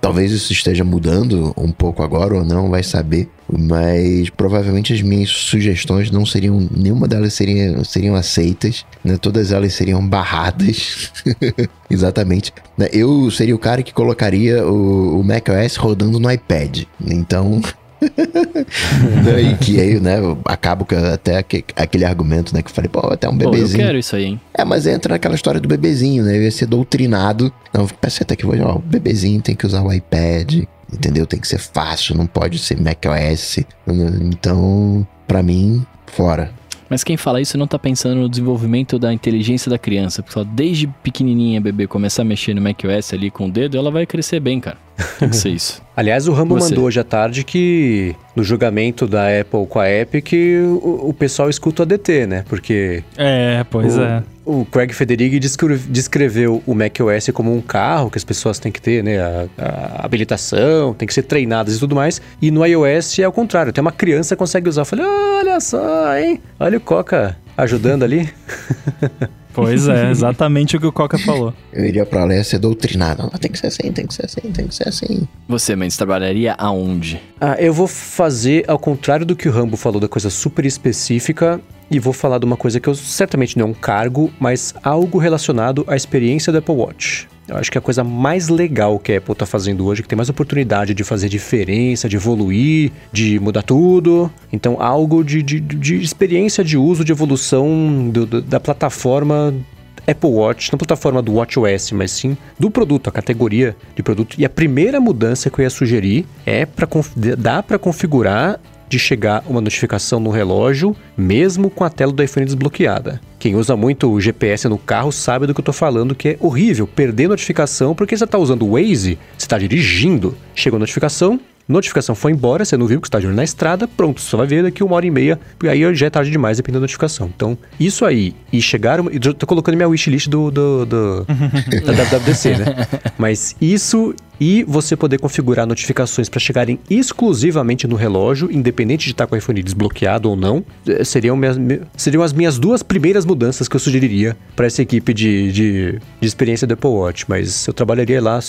Talvez isso esteja mudando um pouco agora ou não, vai saber. Mas provavelmente as minhas sugestões não seriam. Nenhuma delas seriam, seriam aceitas, né? Todas elas seriam barradas. Exatamente. Eu seria o cara que colocaria o, o macOS rodando no iPad. Então. Daí que aí, né, acabo com até aquele argumento, né, que eu falei, pô, até um bebezinho. Pô, eu quero isso aí, hein? É, mas entra naquela história do bebezinho, né, eu ia ser doutrinado. Não, pensei até que, ó, o bebezinho tem que usar o iPad, entendeu? Tem que ser fácil, não pode ser macOS. Então, para mim, fora. Mas quem fala isso não tá pensando no desenvolvimento da inteligência da criança. Porque só desde pequenininha, bebê, começar a mexer no macOS ali com o dedo, ela vai crescer bem, cara. Tem que ser isso. Aliás, o Rambo Você. mandou hoje à tarde que no julgamento da Apple com a Epic, o, o pessoal escuta o ADT, né? Porque. É, pois o, é. O Craig Federighi descreveu o macOS como um carro que as pessoas têm que ter, né? A, a habilitação, tem que ser treinadas e tudo mais. E no iOS é o contrário, tem uma criança que consegue usar. Eu falei, olha só, hein? Olha o Coca ajudando ali. Pois é, exatamente o que o Coca falou. Eu iria pra lá e ser doutrinado. Não, tem que ser assim, tem que ser assim, tem que ser assim. Você, mas trabalharia aonde? Ah, eu vou fazer ao contrário do que o Rambo falou, da coisa super específica. E vou falar de uma coisa que eu certamente não é um cargo, mas algo relacionado à experiência do Apple Watch. Eu acho que a coisa mais legal que a Apple está fazendo hoje, que tem mais oportunidade de fazer diferença, de evoluir, de mudar tudo. Então, algo de, de, de experiência de uso, de evolução do, do, da plataforma Apple Watch, não plataforma do WatchOS, mas sim do produto, a categoria de produto. E a primeira mudança que eu ia sugerir é para dar para configurar de chegar uma notificação no relógio, mesmo com a tela do iPhone desbloqueada. Quem usa muito o GPS no carro sabe do que eu tô falando, que é horrível perder notificação porque você está usando o Waze, você está dirigindo, chegou a notificação, notificação foi embora, você não viu que está na estrada, pronto, você vai ver daqui uma hora e meia, e aí já é tarde demais, dependendo da notificação. Então, isso aí, e chegaram, tô colocando minha wishlist do, do, do da WWDC, né? Mas isso e você poder configurar notificações para chegarem exclusivamente no relógio, independente de estar com o iPhone desbloqueado ou não, eh, seriam, minhas, seriam as minhas duas primeiras mudanças que eu sugeriria para essa equipe de, de, de, experiência do Apple Watch. Mas eu trabalharia lá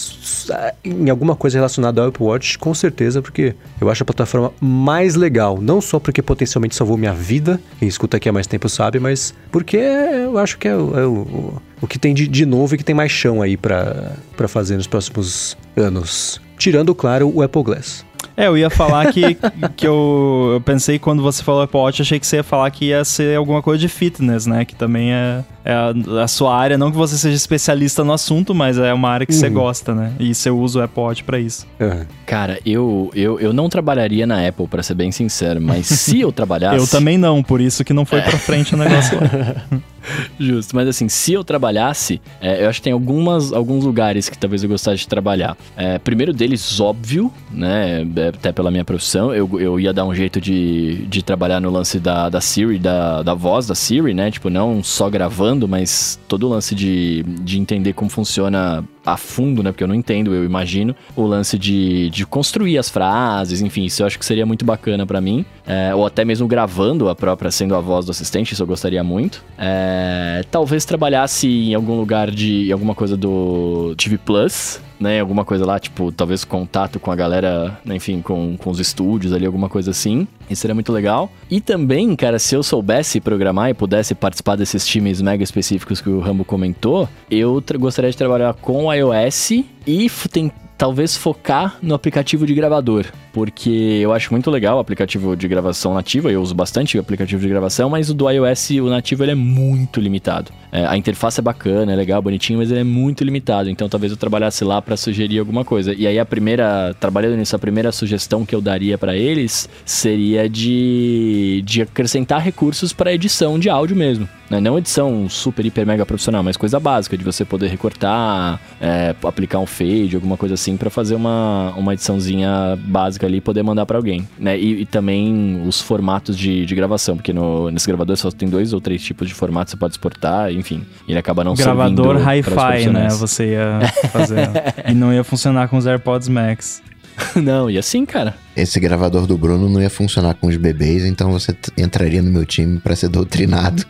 em alguma coisa relacionada ao Apple Watch, com certeza, porque eu acho a plataforma mais legal, não só porque potencialmente salvou minha vida, quem escuta aqui há mais tempo sabe, mas porque eu acho que é, é o, o que tem de, de novo e que tem mais chão aí para fazer nos próximos anos. Tirando, claro, o Apple Glass. É, eu ia falar que, que eu, eu pensei quando você falou Apple Watch, achei que você ia falar que ia ser alguma coisa de fitness, né? Que também é, é a, a, sua área. Não que você seja especialista no assunto, mas é uma área que uhum. você gosta, né? E você usa o Apple Watch pra isso. Uhum. Cara, eu, eu, eu não trabalharia na Apple, para ser bem sincero, mas se eu trabalhasse. eu também não, por isso que não foi pra frente o negócio lá. Justo, mas assim, se eu trabalhasse, é, eu acho que tem algumas, alguns lugares que talvez eu gostasse de trabalhar. É, primeiro deles, óbvio, né? É, até pela minha profissão, eu, eu ia dar um jeito de, de trabalhar no lance da, da Siri, da, da voz da Siri, né? Tipo, não só gravando, mas todo o lance de, de entender como funciona a fundo, né? Porque eu não entendo, eu imagino. O lance de, de construir as frases, enfim, isso eu acho que seria muito bacana para mim. É, ou até mesmo gravando a própria, sendo a voz do assistente, isso eu gostaria muito. É, talvez trabalhasse em algum lugar de alguma coisa do TV Plus, né, alguma coisa lá, tipo, talvez contato com a galera, né, enfim, com, com os estúdios ali, alguma coisa assim. Isso seria muito legal. E também, cara, se eu soubesse programar e pudesse participar desses times mega específicos que o Rambo comentou, eu gostaria de trabalhar com iOS e tem talvez focar no aplicativo de gravador, porque eu acho muito legal o aplicativo de gravação nativa, eu uso bastante o aplicativo de gravação, mas o do iOS, o nativo, ele é muito limitado. É, a interface é bacana, é legal, bonitinho, mas ele é muito limitado, então talvez eu trabalhasse lá para sugerir alguma coisa. E aí a primeira, trabalhando nisso, a primeira sugestão que eu daria para eles seria de, de acrescentar recursos para edição de áudio mesmo. Né? Não edição super, hiper, mega profissional, mas coisa básica, de você poder recortar, é, aplicar um fade, alguma coisa assim, para fazer uma, uma ediçãozinha básica ali e poder mandar para alguém. Né? E, e, também os formatos de, de gravação, porque no, nesse gravador só tem dois ou três tipos de formato que você pode exportar, enfim. Ele acaba não Gravador hi-fi, né? Você ia fazer. e não ia funcionar com os AirPods Max. não, e assim, cara. Esse gravador do Bruno não ia funcionar com os bebês, então você entraria no meu time para ser doutrinado.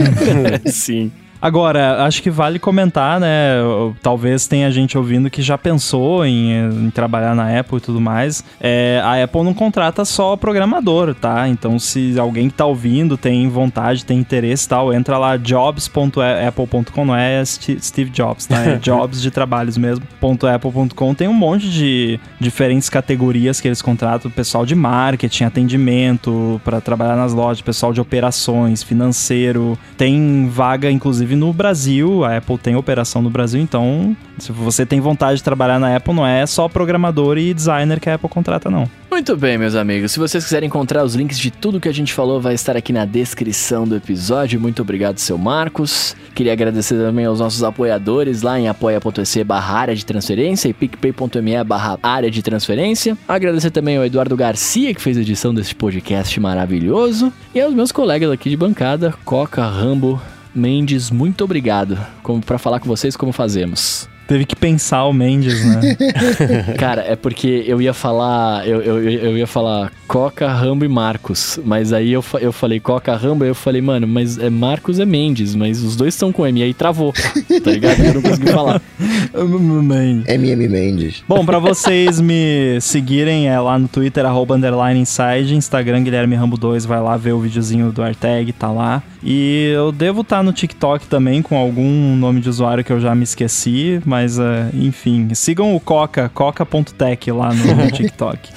Sim. Agora, acho que vale comentar, né? Talvez tenha gente ouvindo que já pensou em, em trabalhar na Apple e tudo mais. É, a Apple não contrata só programador, tá? Então, se alguém que tá ouvindo tem vontade, tem interesse e tal, entra lá jobs.apple.com, não é Steve Jobs, tá? É jobs de trabalhos mesmo. .apple.com tem um monte de diferentes categorias que eles contratam, pessoal de marketing, atendimento para trabalhar nas lojas, pessoal de operações, financeiro. Tem vaga, inclusive, no Brasil. A Apple tem operação no Brasil, então se você tem vontade de trabalhar na Apple, não é só programador e designer que a Apple contrata, não. Muito bem, meus amigos. Se vocês quiserem encontrar os links de tudo que a gente falou, vai estar aqui na descrição do episódio. Muito obrigado, seu Marcos. Queria agradecer também aos nossos apoiadores lá em apoia.se barra área de transferência e picpay.me barra área de transferência. Agradecer também ao Eduardo Garcia, que fez a edição desse podcast maravilhoso. E aos meus colegas aqui de bancada, Coca, Rambo, Mendes, muito obrigado como para falar com vocês como fazemos. Teve que pensar o Mendes, né? Cara, é porque eu ia falar. Eu, eu, eu ia falar Coca, Rambo e Marcos. Mas aí eu, eu falei Coca, Rambo, e eu falei, mano, mas é Marcos é Mendes, mas os dois estão com M. E aí travou. Tá ligado? Eu não consegui falar. MM Mendes. Bom, pra vocês me seguirem, é lá no Twitter, arroba underline inside, Instagram Guilherme Rambo 2, vai lá ver o videozinho do Arteg, tá lá. E eu devo estar tá no TikTok também com algum nome de usuário que eu já me esqueci, mas uh, enfim, sigam o Coca, coca.tech lá no, TikTok.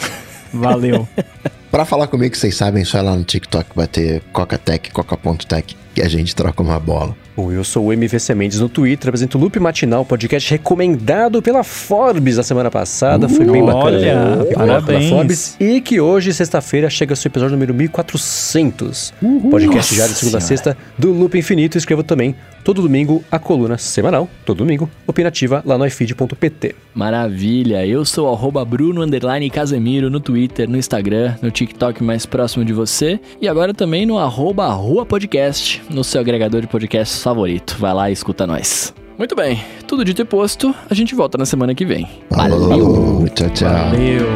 Valeu. Pra falar comigo, vocês sabem, só é lá no TikTok bater Coca-Tech, coca.tech, e a gente troca uma bola. Bom, eu sou o MVC Mendes no Twitter, apresento o Loop Matinal, podcast recomendado pela Forbes na semana passada. Foi bem bacana. Olha, parabéns. Forbes, e que hoje, sexta-feira, chega o seu episódio número 1400. Uhul. Podcast já de segunda a sexta do Loop Infinito. Escrevo também todo domingo a coluna semanal, todo domingo, opinativa lá no ifeed.pt. Maravilha, eu sou arroba Bruno Casemiro no Twitter, no Instagram, no TikTok mais próximo de você e agora também no arroba Rua Podcast, no seu agregador de podcasts favorito. Vai lá e escuta nós. Muito bem, tudo dito e posto, a gente volta na semana que vem. Valeu! Tchau, tchau. Valeu!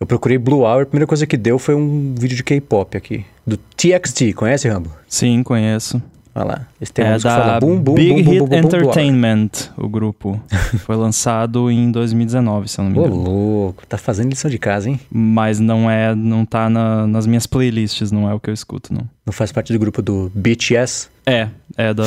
Eu procurei Blue Hour, a primeira coisa que deu foi um vídeo de K-pop aqui. Do TXT, conhece, Rambo? Sim, conheço. Olha lá. Esse tem é da fala boom, boom, Big boom, Hit boom. Entertainment, o grupo. Foi lançado em 2019, se eu não me Ô, engano. louco. Tá fazendo lição de casa, hein? Mas não é, não tá na- nas minhas playlists, não é o que eu escuto, não. Não faz parte do grupo do BTS? É, é da,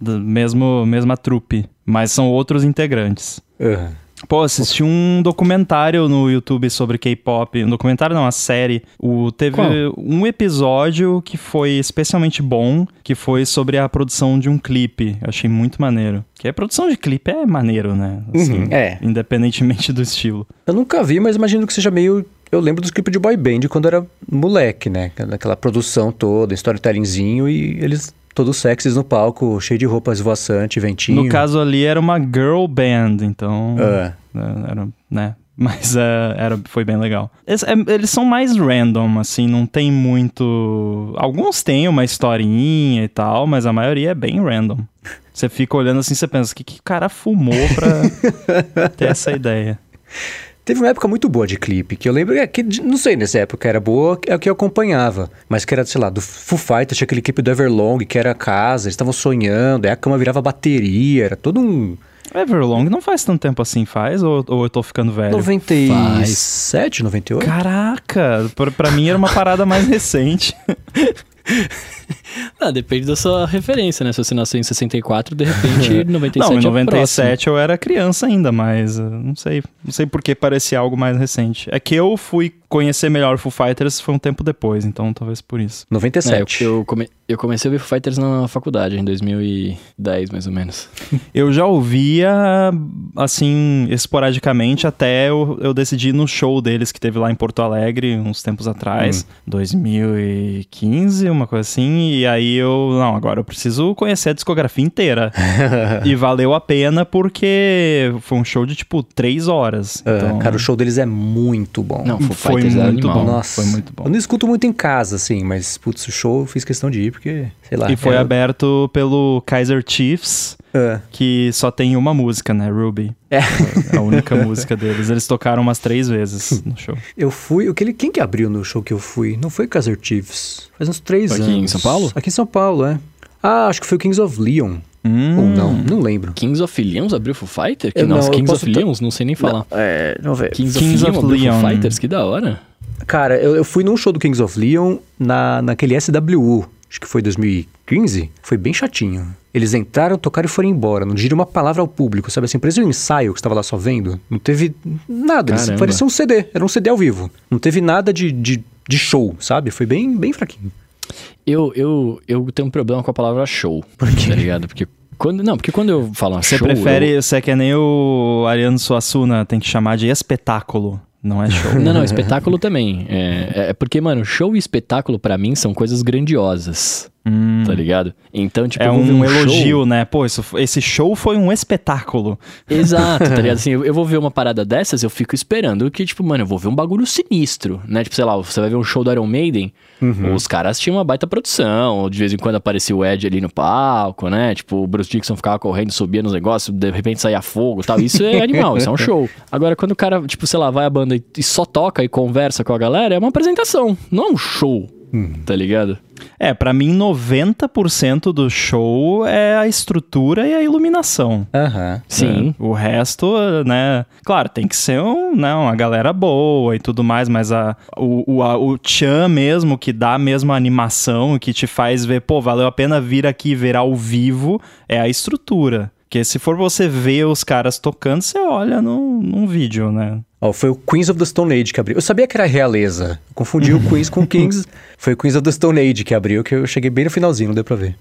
da mesmo, mesma trupe, mas são outros integrantes. Aham. Pô, assisti um documentário no YouTube sobre K-pop. Um documentário não, uma série. O, teve Qual? um episódio que foi especialmente bom, que foi sobre a produção de um clipe. Eu achei muito maneiro. Que a produção de clipe é maneiro, né? Uhum, é. Independentemente do estilo. Eu nunca vi, mas imagino que seja meio. Eu lembro dos clipes de boy band quando era moleque, né? Aquela produção toda, storytellingzinho e eles todos sexys no palco, cheio de roupas voaçante, ventinho. No caso ali era uma girl band, então. Ah, né, Era, né? Mas é, era, foi bem legal. Eles, é, eles são mais random, assim, não tem muito. Alguns têm uma historinha e tal, mas a maioria é bem random. Você fica olhando assim, você pensa, o que, que o cara fumou pra ter essa ideia? Teve uma época muito boa de clipe, que eu lembro é, que, não sei nessa época era boa, é o que eu acompanhava, mas que era, sei lá, do Foo Fighters, tinha aquele clipe do Everlong, que era a casa, eles estavam sonhando, aí a cama virava bateria, era todo um Everlong não faz tanto tempo assim, faz? Ou, ou eu tô ficando velho? 97, 98? Caraca, pra, pra mim era uma parada mais recente. Ah, depende da sua referência, né? Se você nasceu em 64, de repente 97 não, em é próximo. 97 eu era criança ainda, mas uh, não sei. Não sei por que parecia algo mais recente. É que eu fui conhecer melhor Foo Fighters foi um tempo depois, então talvez por isso. É, 97. eu, come- eu comecei a ver Foo Fighters na faculdade, em 2010, mais ou menos. Eu já ouvia, assim, esporadicamente, até eu, eu decidi ir no show deles que teve lá em Porto Alegre, uns tempos atrás, 2015, uma coisa assim, e aí eu, não, agora eu preciso conhecer a discografia inteira. e valeu a pena porque foi um show de, tipo, três horas. Ah, Então, Cara, o show deles é muito bom. Não, Foo Foi Era muito animal. bom. Nossa, Foi muito bom. Eu não escuto muito em casa, assim, mas, putz, o show eu fiz questão de ir porque, sei lá. E foi era- aberto pelo Kaiser Chiefs, É. que só tem uma música, né? Ruby. É. A única música deles. Eles tocaram umas três vezes no show. Eu fui. Aquele, quem que abriu no show que eu fui? Não foi Kaiser Chiefs. Faz uns três Aqui anos. em São Paulo? Aqui em São Paulo, é. Ah, acho que foi o Kings of Leon. Hum. Ou não, não lembro. Kings of Leons abriu Foo Fighter? Que Eu não, nossa, eu Kings of Leons, não sei nem falar. É, não, velho. Kings, Kings of of Leon. Foo Fighters, que da hora. Cara, eu, eu fui num show do Kings of Leon na, naquele SWU. Acho que foi 2015. Foi bem chatinho. Eles entraram, tocaram e foram embora. Não diriam uma palavra ao público, sabe assim? Parecia um ensaio que você tava lá só vendo. Não teve nada. Eles parecia um CD. Era um CD ao vivo. Não teve nada de, de, de show, sabe? Foi bem, bem fraquinho. Eu, eu, eu tenho um problema com a palavra show. Por quê? Tá ligado? Porque quando, não, porque quando eu falo Você show... prefere, eu- você é que nem o Ariano Suassuna, tem que chamar de espetáculo, não é show. Não, não, espetáculo também. É, é porque, mano, show e espetáculo pra mim são coisas grandiosas. Hum. Tá ligado? Então, tipo, É um, show- elogio, né? Pô, isso, esse show foi um espetáculo. Exato, tá ligado? Assim, eu, eu vou ver uma parada dessas, eu fico esperando que, tipo, mano, eu vou ver um bagulho sinistro, né? Tipo, sei lá, você vai ver um show do Iron Maiden, os caras tinham uma baita produção, de vez em quando aparecia o Ed ali no palco, né? Tipo, o Bruce Dixon ficava correndo, subia nos negócios, de repente saía fogo e tal. Isso é animal, isso é um show. Agora, quando o cara, tipo, sei lá, vai a banda e, e só toca e conversa com a galera, é uma apresentação, não é um show, tá ligado? É, pra mim 90% do show é a estrutura e a iluminação. Aham. Sim. O resto, né? Claro, tem que ser um, né, uma galera boa e tudo mais, mas a, o, o, a- o tchan mesmo, que dá mesmo a animação, que te faz ver, pô, valeu a pena vir aqui e ver ao vivo, é a estrutura. Porque se for você ver os caras tocando, você olha num, num vídeo, né? Ó, foi o Queens of the Stone Age que abriu. Eu sabia que era realeza. Confundi o Queens com o Kings. Foi o Queens of the Stone Age que abriu, que eu cheguei bem no finalzinho, não deu pra ver.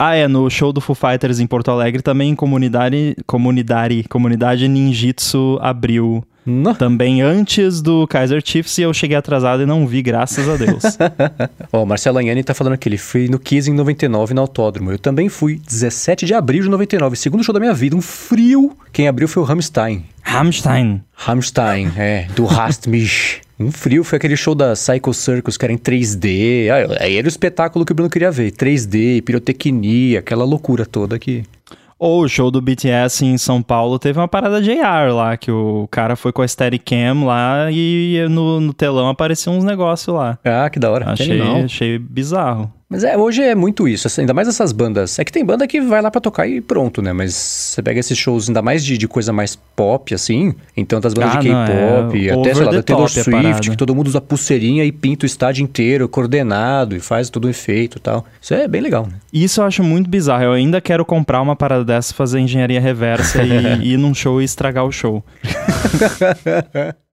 Ah, é, no show do Foo Fighters em Porto Alegre também comunidade, comunidade, comunidade ninjitsu abriu Não. também antes do Kaiser Chiefs e eu cheguei atrasado e não vi, graças a Deus. Ó, o Marcelo Anhani tá falando aqui, ele foi no Kiss em 99 no Autódromo. Eu também fui, 17 de abril de 99, segundo show da minha vida, um frio. Quem abriu foi o Rammstein. Rammstein. Rammstein, é, do Hast mich. Um frio foi aquele show da Psycho Circus, que era em 3D. Ah, Aí era o espetáculo que o Bruno queria ver. 3D, pirotecnia, aquela loucura toda que... Ou o show do BTS em São Paulo teve uma parada de AR lá, que o cara foi com a Steadicam lá e no, no telão apareciam uns negócios lá. Ah, que da hora. Achei, achei bizarro. Mas é, hoje é muito isso, assim, ainda mais essas bandas. É que tem banda que vai lá pra tocar e pronto, né? Mas você pega esses shows ainda mais de, de coisa mais pop, assim. Então, das bandas Ah, de não, K-pop, é até, sei lá, da Taylor a Swift, parada. que todo mundo usa pulseirinha e pinta o estádio inteiro, coordenado, e faz todo um efeito e tal. Isso é bem legal, né? Isso eu acho muito bizarro. Eu ainda quero comprar uma parada dessa, fazer engenharia reversa e ir num show e estragar o show.